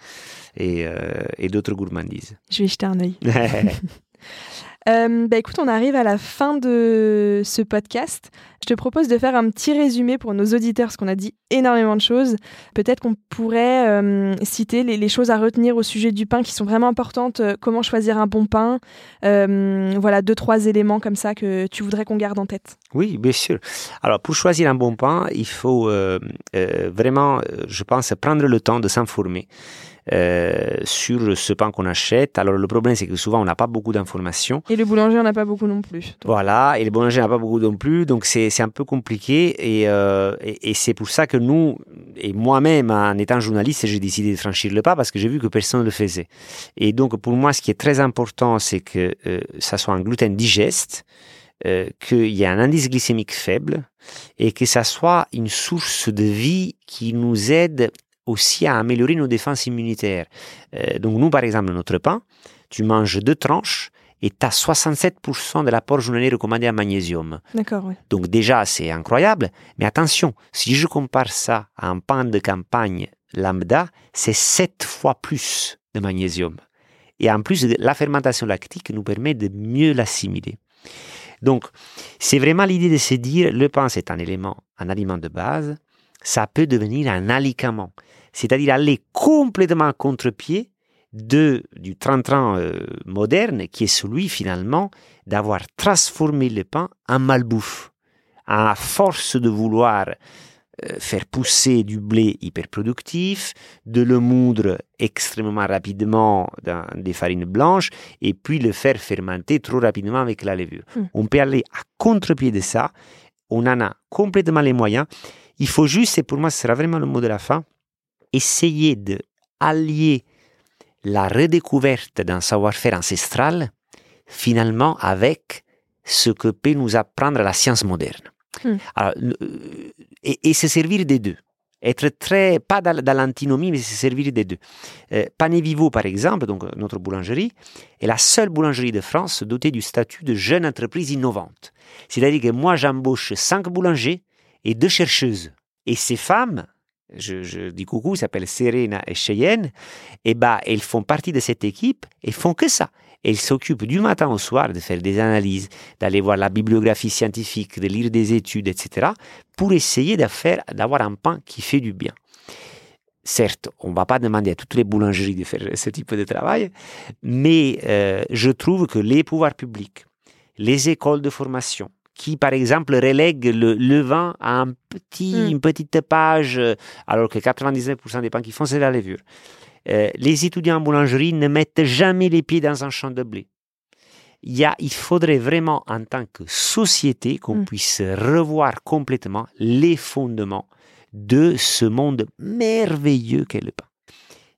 et, euh, et d'autres gourmandises. Je vais jeter un œil. Euh, bah écoute, on arrive à la fin de ce podcast. Je te propose de faire un petit résumé pour nos auditeurs, parce qu'on a dit énormément de choses. Peut-être qu'on pourrait euh, citer les, choses à retenir au sujet du pain qui sont vraiment importantes. Euh, comment choisir un bon pain Euh, Voilà, deux, trois éléments comme ça que tu voudrais qu'on garde en tête. Oui, bien sûr. Alors, pour choisir un bon pain, il faut vraiment, je pense, prendre le temps de s'informer euh, sur ce pain qu'on achète. Alors, le problème, c'est que souvent, on n'a pas beaucoup d'informations. Et le boulanger, on n'a pas beaucoup non plus. Donc, Voilà, et le boulanger n'a pas beaucoup non plus, donc c'est c'est un peu compliqué. Et, euh, et, et c'est pour ça que nous, et moi-même, en étant journaliste, j'ai décidé de franchir le pas parce que j'ai vu que personne ne le faisait. Et donc, pour moi, ce qui est très important, c'est que euh, ça soit un gluten digeste, euh, qu'il y ait un indice glycémique faible et que ça soit une source de vie qui nous aide aussi à améliorer nos défenses immunitaires. Euh, donc, nous, par exemple, notre pain, tu manges deux tranches et tu as 67% de l'apport journalier recommandé en magnésium. D'accord. Donc déjà, c'est incroyable. Mais attention, si je compare ça à un pain de campagne lambda, c'est 7 fois plus de magnésium. Et en plus, la fermentation lactique nous permet de mieux l'assimiler. Donc, c'est vraiment l'idée de se dire, le pain, c'est un élément, un aliment de base, ça peut devenir un alicament. C'est-à-dire aller complètement à contre-pied de, du train-train euh, moderne, qui est celui finalement d'avoir transformé le pain en malbouffe. À force de vouloir euh, faire pousser du blé hyper productif, de le moudre extrêmement rapidement dans des farines blanches et puis le faire fermenter trop rapidement avec la levure. Mm. On peut aller à contre-pied de ça. On en a complètement les moyens. Il faut juste, et pour moi ce sera vraiment le mot de la fin, essayer de allier la redécouverte d'un savoir-faire ancestral finalement avec ce que peut nous apprendre la science moderne. Hmm. Alors, euh, et, et se servir des deux. Être très, pas dans, dans l'antinomie, mais se servir des deux. Euh, Pane Vivo, par exemple, donc notre boulangerie, est la seule boulangerie de France dotée du statut de jeune entreprise innovante. C'est-à-dire que moi, j'embauche cinq boulangers et deux chercheuses. Et ces femmes, je, dis coucou, s'appellent Serena et Cheyenne, et bah, elles font partie de cette équipe, elles font que ça. Elles s'occupent du matin au soir de faire des analyses, d'aller voir la bibliographie scientifique, de lire des études, etc., pour essayer d'avoir un pain qui fait du bien. Certes, on ne va pas demander à toutes les boulangeries de faire ce type de travail, mais euh, je trouve que les pouvoirs publics, les écoles de formation, qui par exemple relèguent le levain à un petit, Mm. une petite page, euh, alors que 99% des pains qu'ils font, c'est la levure. Euh, les étudiants en boulangerie ne mettent jamais les pieds dans un champ de blé. Il, y a, il faudrait vraiment, en tant que société, qu'on Mm. puisse revoir complètement les fondements de ce monde merveilleux qu'est le pain.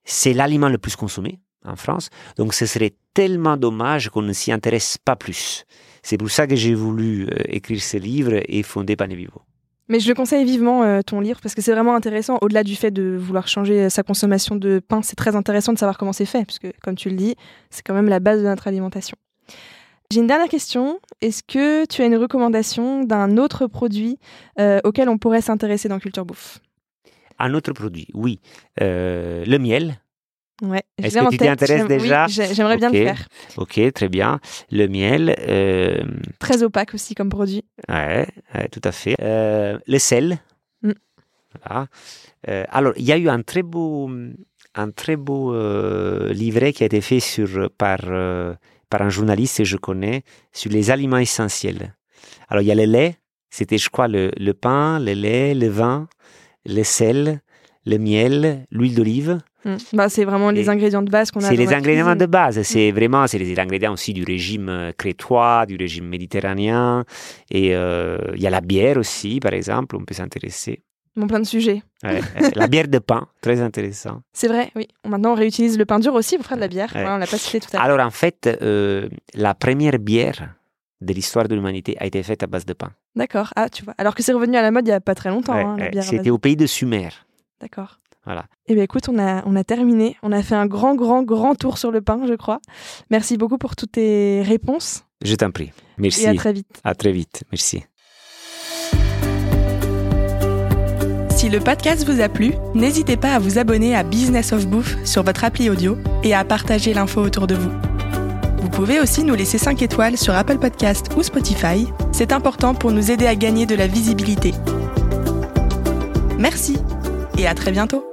C'est l'aliment le plus consommé en France, donc ce serait tellement dommage qu'on ne s'y intéresse pas plus. C'est pour ça que j'ai voulu euh, écrire ce livre et fonder Vivo. Mais je le conseille vivement, euh, ton livre, parce que c'est vraiment intéressant. Au-delà du fait de vouloir changer euh, sa consommation de pain, c'est très intéressant de savoir comment c'est fait, puisque, comme tu le dis, c'est quand même la base de notre alimentation. J'ai une dernière question. Est-ce que tu as une recommandation d'un autre produit auquel on pourrait s'intéresser dans Culture Bouffe? Un autre produit, oui. le miel. Ouais, Est-ce que tu t'y intéresses déjà oui, J'aimerais bien le faire. Ok, très bien. Le miel. Euh... Très opaque aussi comme produit. Ouais, ouais tout à fait. Euh, le sel. Mm. Voilà. Euh, alors, il y a eu un très beau, un très beau livret qui a été fait sur, par, par un journaliste que je connais sur les aliments essentiels. Alors, il y a le lait, c'était, je crois, le, le pain, le lait, le vin, le sel, le miel, l'huile d'olive. Mm. Bah, c'est vraiment les ingrédients de base qu'on a. C'est les ingrédients de base. C'est mm. vraiment c'est les ingrédients aussi du régime euh, crétois, du régime méditerranéen. Et euh, il y a la bière aussi, par exemple. On peut s'intéresser. Bon, plein de sujets. la bière de pain, très intéressant. C'est vrai, oui. Maintenant, on réutilise le pain dur aussi pour faire de la bière. on l'a pas cité tout à l'heure. Alors, en fait, euh, la première bière de l'histoire de l'humanité a été faite à base de pain. D'accord. Ah, tu vois. Alors que c'est revenu à la mode il n'y a pas très longtemps. Hein, C'était au pays de Sumer. D'accord. Voilà. Eh bien, écoute, on a, on a terminé. On a fait un grand, grand, grand tour sur le pain, je crois. Merci beaucoup pour toutes tes réponses. Je t'en prie. Merci. Et à très vite. À très vite. Merci. Si le podcast vous a plu, n'hésitez pas à vous abonner à Business of Bouffe sur votre appli audio et à partager l'info autour de vous. Vous pouvez aussi nous laisser 5 étoiles sur Apple Podcast ou Spotify. C'est important pour nous aider à gagner de la visibilité. Merci et à très bientôt